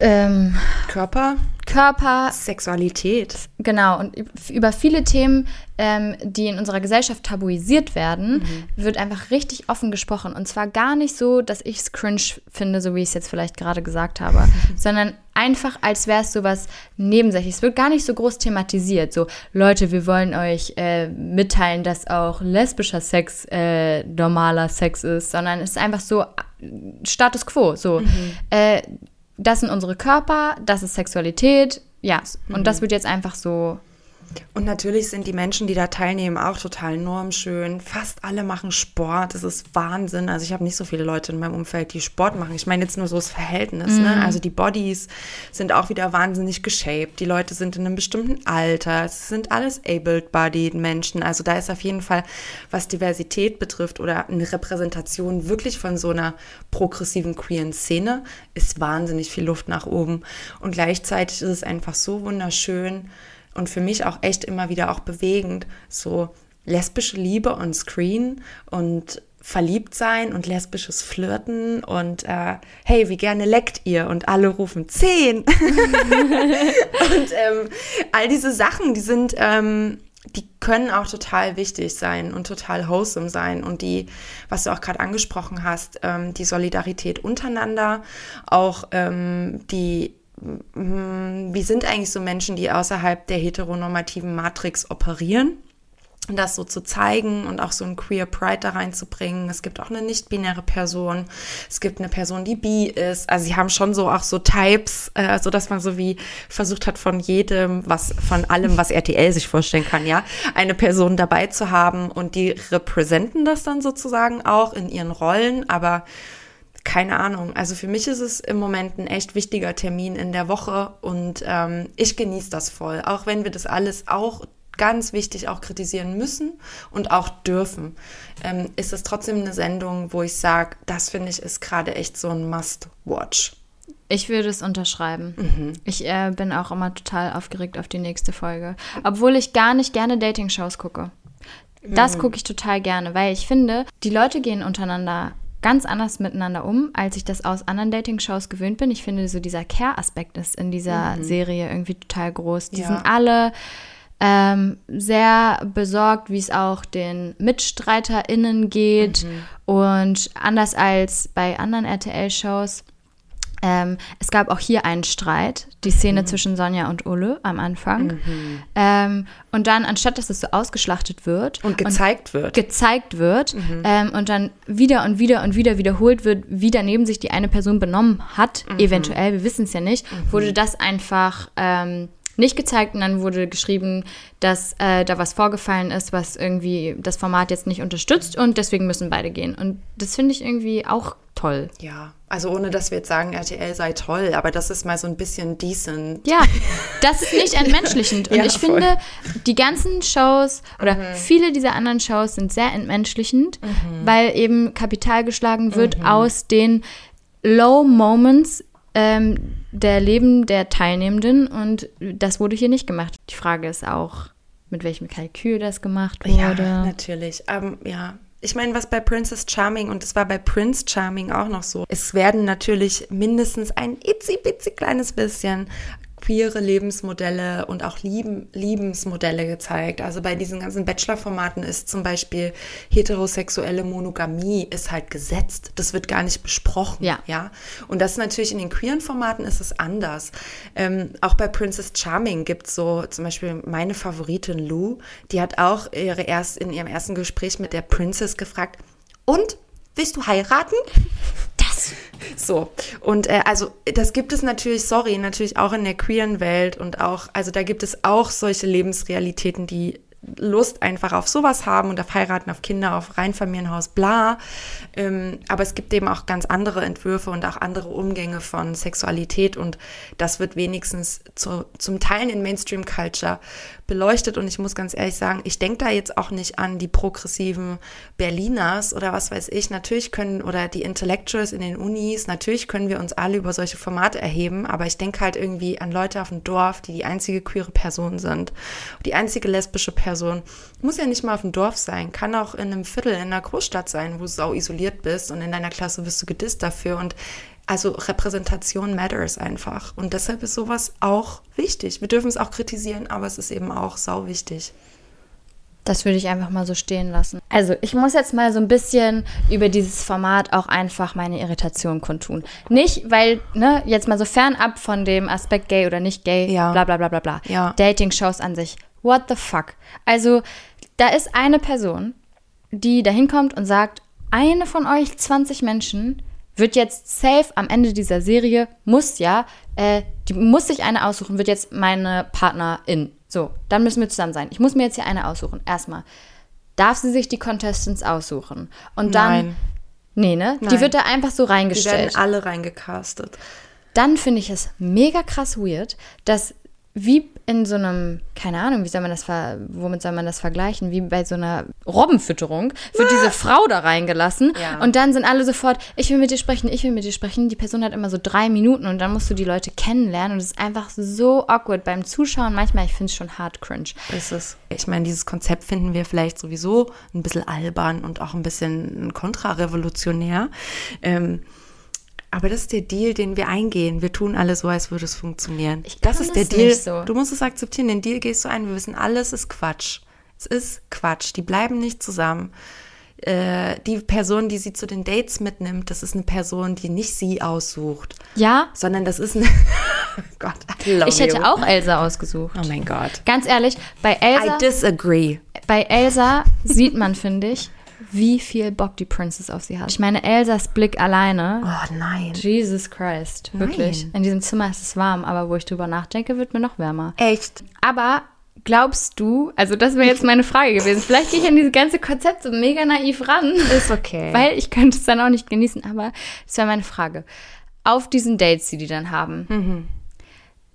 ähm, Körper, Körper, Sexualität. Genau, und über viele Themen, ähm, die in unserer Gesellschaft tabuisiert werden, mhm. wird einfach richtig offen gesprochen. Und zwar gar nicht so, dass ich es cringe finde, so wie ich es jetzt vielleicht gerade gesagt habe, sondern einfach, als wäre es sowas nebensächlich. Es wird gar nicht so groß thematisiert. So, Leute, wir wollen euch äh, mitteilen, dass auch lesbischer Sex äh, normaler Sex ist, sondern es ist einfach so äh, Status quo. So, mhm. äh, das sind unsere Körper, das ist Sexualität, ja. Und mhm. das wird jetzt einfach so und natürlich sind die Menschen, die da teilnehmen, auch total normschön. Fast alle machen Sport. Das ist Wahnsinn. Also ich habe nicht so viele Leute in meinem Umfeld, die Sport machen. Ich meine jetzt nur so das Verhältnis. Ne? Mhm. Ne? Also die Bodies sind auch wieder wahnsinnig geshaped. Die Leute sind in einem bestimmten Alter. Es sind alles able-bodied Menschen. Also da ist auf jeden Fall, was Diversität betrifft oder eine Repräsentation wirklich von so einer progressiven queeren Szene, ist wahnsinnig viel Luft nach oben. Und gleichzeitig ist es einfach so wunderschön, und für mich auch echt immer wieder auch bewegend, so lesbische Liebe on Screen und verliebt sein und lesbisches Flirten und äh, hey, wie gerne leckt ihr? Und alle rufen zehn. und ähm, all diese Sachen, die sind, ähm, die können auch total wichtig sein und total wholesome sein. Und die, was du auch gerade angesprochen hast, ähm, die Solidarität untereinander, auch ähm, die wir sind eigentlich so Menschen, die außerhalb der heteronormativen Matrix operieren. Das so zu zeigen und auch so ein Queer Pride da reinzubringen. Es gibt auch eine nicht-binäre Person. Es gibt eine Person, die bi ist. Also sie haben schon so auch so Types, äh, so dass man so wie versucht hat von jedem, was von allem, was RTL sich vorstellen kann, ja, eine Person dabei zu haben und die repräsentieren das dann sozusagen auch in ihren Rollen. Aber keine Ahnung. Also für mich ist es im Moment ein echt wichtiger Termin in der Woche und ähm, ich genieße das voll. Auch wenn wir das alles auch ganz wichtig auch kritisieren müssen und auch dürfen, ähm, ist es trotzdem eine Sendung, wo ich sage, das finde ich ist gerade echt so ein Must-Watch. Ich würde es unterschreiben. Mhm. Ich äh, bin auch immer total aufgeregt auf die nächste Folge. Obwohl ich gar nicht gerne Dating-Shows gucke. Das mhm. gucke ich total gerne, weil ich finde, die Leute gehen untereinander ganz anders miteinander um, als ich das aus anderen Dating-Shows gewöhnt bin. Ich finde, so dieser Care-Aspekt ist in dieser mhm. Serie irgendwie total groß. Die ja. sind alle ähm, sehr besorgt, wie es auch den MitstreiterInnen geht. Mhm. Und anders als bei anderen RTL-Shows ähm, es gab auch hier einen Streit, die Szene mhm. zwischen Sonja und Ulle am Anfang. Mhm. Ähm, und dann, anstatt dass es so ausgeschlachtet wird und gezeigt und wird, gezeigt wird mhm. ähm, und dann wieder und wieder und wieder wiederholt wird, wie daneben sich die eine Person benommen hat, mhm. eventuell, wir wissen es ja nicht, mhm. wurde das einfach ähm, nicht gezeigt und dann wurde geschrieben, dass äh, da was vorgefallen ist, was irgendwie das Format jetzt nicht unterstützt und deswegen müssen beide gehen. Und das finde ich irgendwie auch toll. Ja, also ohne dass wir jetzt sagen, RTL sei toll, aber das ist mal so ein bisschen decent. Ja, das ist nicht entmenschlichend. Und ja, ich voll. finde, die ganzen Shows oder mhm. viele dieser anderen Shows sind sehr entmenschlichend, mhm. weil eben Kapital geschlagen wird mhm. aus den Low Moments ähm, der Leben der Teilnehmenden und das wurde hier nicht gemacht. Die Frage ist auch, mit welchem Kalkül das gemacht wurde. Ja, natürlich. Ähm, ja, ich meine, was bei Princess Charming und es war bei Prince Charming auch noch so. Es werden natürlich mindestens ein itzi bitzi kleines bisschen queere Lebensmodelle und auch Lieben, Liebensmodelle gezeigt. Also bei diesen ganzen Bachelor-Formaten ist zum Beispiel heterosexuelle Monogamie ist halt gesetzt. Das wird gar nicht besprochen. Ja. ja? Und das natürlich in den queeren Formaten ist es anders. Ähm, auch bei Princess Charming gibt es so zum Beispiel meine Favoritin Lou, die hat auch ihre erst, in ihrem ersten Gespräch mit der Princess gefragt, und willst du heiraten? So. Und äh, also das gibt es natürlich, sorry, natürlich auch in der queeren Welt und auch, also da gibt es auch solche Lebensrealitäten, die Lust einfach auf sowas haben und auf heiraten, auf Kinder, auf Reinfamilienhaus, bla. Ähm, aber es gibt eben auch ganz andere Entwürfe und auch andere Umgänge von Sexualität und das wird wenigstens zu, zum Teil in Mainstream-Culture beleuchtet und ich muss ganz ehrlich sagen, ich denke da jetzt auch nicht an die progressiven Berliners oder was weiß ich. Natürlich können, oder die Intellectuals in den Unis, natürlich können wir uns alle über solche Formate erheben, aber ich denke halt irgendwie an Leute auf dem Dorf, die die einzige queere Person sind, die einzige lesbische Person. Muss ja nicht mal auf dem Dorf sein, kann auch in einem Viertel in einer Großstadt sein, wo du sau isoliert bist und in deiner Klasse wirst du gedisst dafür und also Repräsentation matters einfach. Und deshalb ist sowas auch wichtig. Wir dürfen es auch kritisieren, aber es ist eben auch sau wichtig. Das würde ich einfach mal so stehen lassen. Also, ich muss jetzt mal so ein bisschen über dieses Format auch einfach meine Irritation kundtun. Nicht, weil, ne, jetzt mal so fernab von dem Aspekt gay oder nicht gay, Ja. bla bla bla bla bla. Ja. Dating-Shows an sich. What the fuck? Also, da ist eine Person, die da hinkommt und sagt, eine von euch 20 Menschen wird jetzt safe am Ende dieser Serie, muss ja, äh, die muss sich eine aussuchen, wird jetzt meine Partnerin. So, dann müssen wir zusammen sein. Ich muss mir jetzt hier eine aussuchen. Erstmal, darf sie sich die Contestants aussuchen? Und dann, Nein. nee, ne? Die Nein. wird da einfach so Die werden reingestellt alle reingecastet. dann finde ich es mega krass weird, dass wie in so einem, keine Ahnung, wie soll man das, ver womit soll man das vergleichen, wie bei so einer Robbenfütterung, wird diese Frau da reingelassen Ja. und dann sind alle sofort, ich will mit dir sprechen, ich will mit dir sprechen. Die Person hat immer so drei Minuten und dann musst du die Leute kennenlernen und es ist einfach so awkward beim Zuschauen. Manchmal, ich finde es schon hart cringe. ist es. Ich meine, dieses Konzept finden wir vielleicht sowieso ein bisschen albern und auch ein bisschen kontrarevolutionär. Ähm, aber das ist der Deal, den wir eingehen. Wir tun alle so, als würde es funktionieren. Ich das ist der Deal. so. Du musst es akzeptieren. Den Deal gehst du ein. Wir wissen, alles ist Quatsch. Es ist Quatsch. Die bleiben nicht zusammen. Äh, die Person, die sie zu den Dates mitnimmt, das ist eine Person, die nicht sie aussucht, Ja, sondern das ist eine. Gott, ich hätte you. auch Elsa ausgesucht. Oh mein Gott. Ganz ehrlich, bei Elsa, I disagree. bei Elsa sieht man, finde ich, wie viel Bock die Princess auf sie hat. Ich meine, Elsas Blick alleine. Oh nein. Jesus Christ, wirklich. Nein. In diesem Zimmer ist es warm, aber wo ich drüber nachdenke, wird mir noch wärmer. Echt? Aber glaubst du, also das wäre jetzt meine Frage gewesen, vielleicht gehe ich an dieses ganze Konzept so mega naiv ran. Ist okay. Weil ich könnte es dann auch nicht genießen, aber das wäre meine Frage. Auf diesen Dates, die die dann haben. Mhm.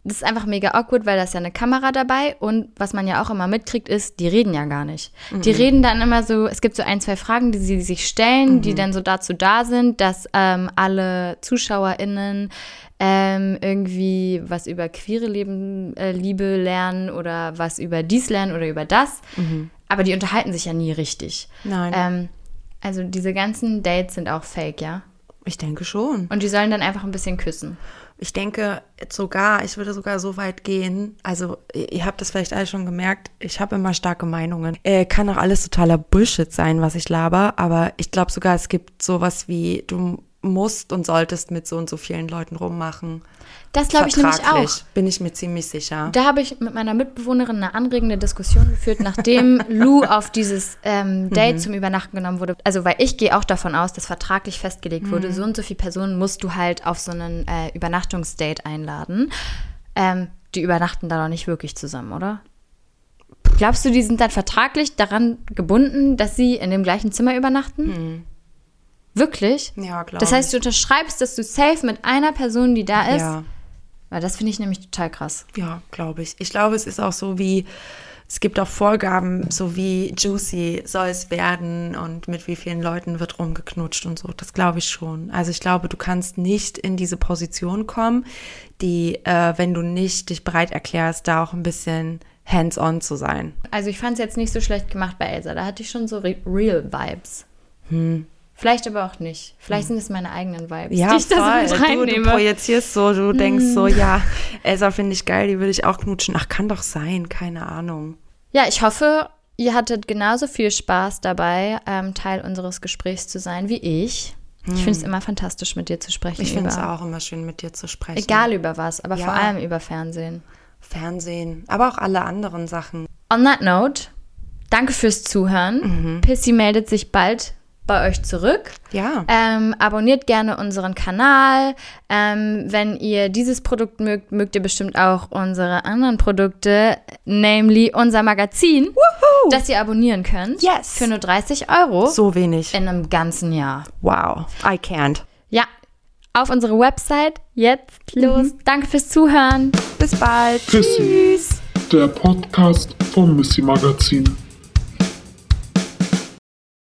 Das ist einfach mega awkward, weil da ist ja eine Kamera dabei und was man ja auch immer mitkriegt ist, die reden ja gar nicht. Die Mhm. reden dann immer so, es gibt so ein, zwei Fragen, die sie sich stellen, Mhm. die dann so dazu da sind, dass ähm, alle ZuschauerInnen ähm, irgendwie was über queere Leben, äh, Liebe lernen oder was über dies lernen oder über das. Aber die unterhalten sich ja nie richtig. Mhm. Nein. Ähm, also diese ganzen Dates sind auch fake, ja? Ich denke schon. Und die sollen dann einfach ein bisschen küssen. Ich denke sogar, ich würde sogar so weit gehen. Also, ihr habt das vielleicht alle schon gemerkt. Ich habe immer starke Meinungen. Äh, kann auch alles totaler Bullshit sein, was ich laber. Aber ich glaube sogar, es gibt sowas wie, du musst und solltest mit so und so vielen Leuten rummachen. Das glaube ich nämlich auch. Bin ich mir ziemlich sicher. Da habe ich mit meiner Mitbewohnerin eine anregende Diskussion geführt, nachdem Lou auf dieses ähm, Date Mhm. zum Übernachten genommen wurde. Also, weil ich gehe auch davon aus, dass vertraglich festgelegt Mhm. wurde, so und so viele Personen musst du halt auf so einen äh, Übernachtungsdate einladen. Ähm, die übernachten da doch nicht wirklich zusammen, oder? Glaubst du, die sind dann vertraglich daran gebunden, dass sie in dem gleichen Zimmer übernachten? Wirklich? Mhm. Ja, glaube Das heißt, ich. du unterschreibst, dass du safe mit einer Person, die da ist. Ja. Weil das finde ich nämlich total krass. Ja, glaube ich. Ich glaube, es ist auch so wie, es gibt auch Vorgaben, so wie juicy soll es werden und mit wie vielen Leuten wird rumgeknutscht und so. Das glaube ich schon. Also ich glaube, du kannst nicht in diese Position kommen, die, äh, wenn du nicht dich bereit erklärst, da auch ein bisschen hands-on zu sein. Also ich fand es jetzt nicht so schlecht gemacht bei Elsa. Da hatte ich schon so re real Vibes. Vielleicht aber auch nicht. Vielleicht sind es meine eigenen Vibes, die ich da so mit du, du reinnehme. projizierst so, du denkst so, ja, Elsa finde ich geil, die würde ich auch knutschen. Ach, kann doch sein, keine Ahnung. ja, ich hoffe, ihr hattet genauso viel Spaß dabei, ähm, Teil unseres Gesprächs zu sein wie ich. Ich finde es immer fantastisch, mit dir zu sprechen. Ich finde es auch immer schön, mit dir zu sprechen. Egal über was, aber Ja. vor allem über Fernsehen. Fernsehen, aber auch alle anderen Sachen. On that note, danke fürs Zuhören. Mhm. Pissy meldet sich bald bei euch zurück. Ja. Ähm, abonniert gerne unseren Kanal. Ähm, wenn ihr dieses Produkt mögt, mögt ihr bestimmt auch unsere anderen Produkte, namely unser Magazin, das ihr abonnieren könnt. Yes. Für nur 30 Euro So wenig. in einem ganzen Jahr. Wow. I can't. Ja, auf unsere Website jetzt los. Danke fürs Zuhören. Bis bald. Pissy. Der Podcast vom Missy Magazin.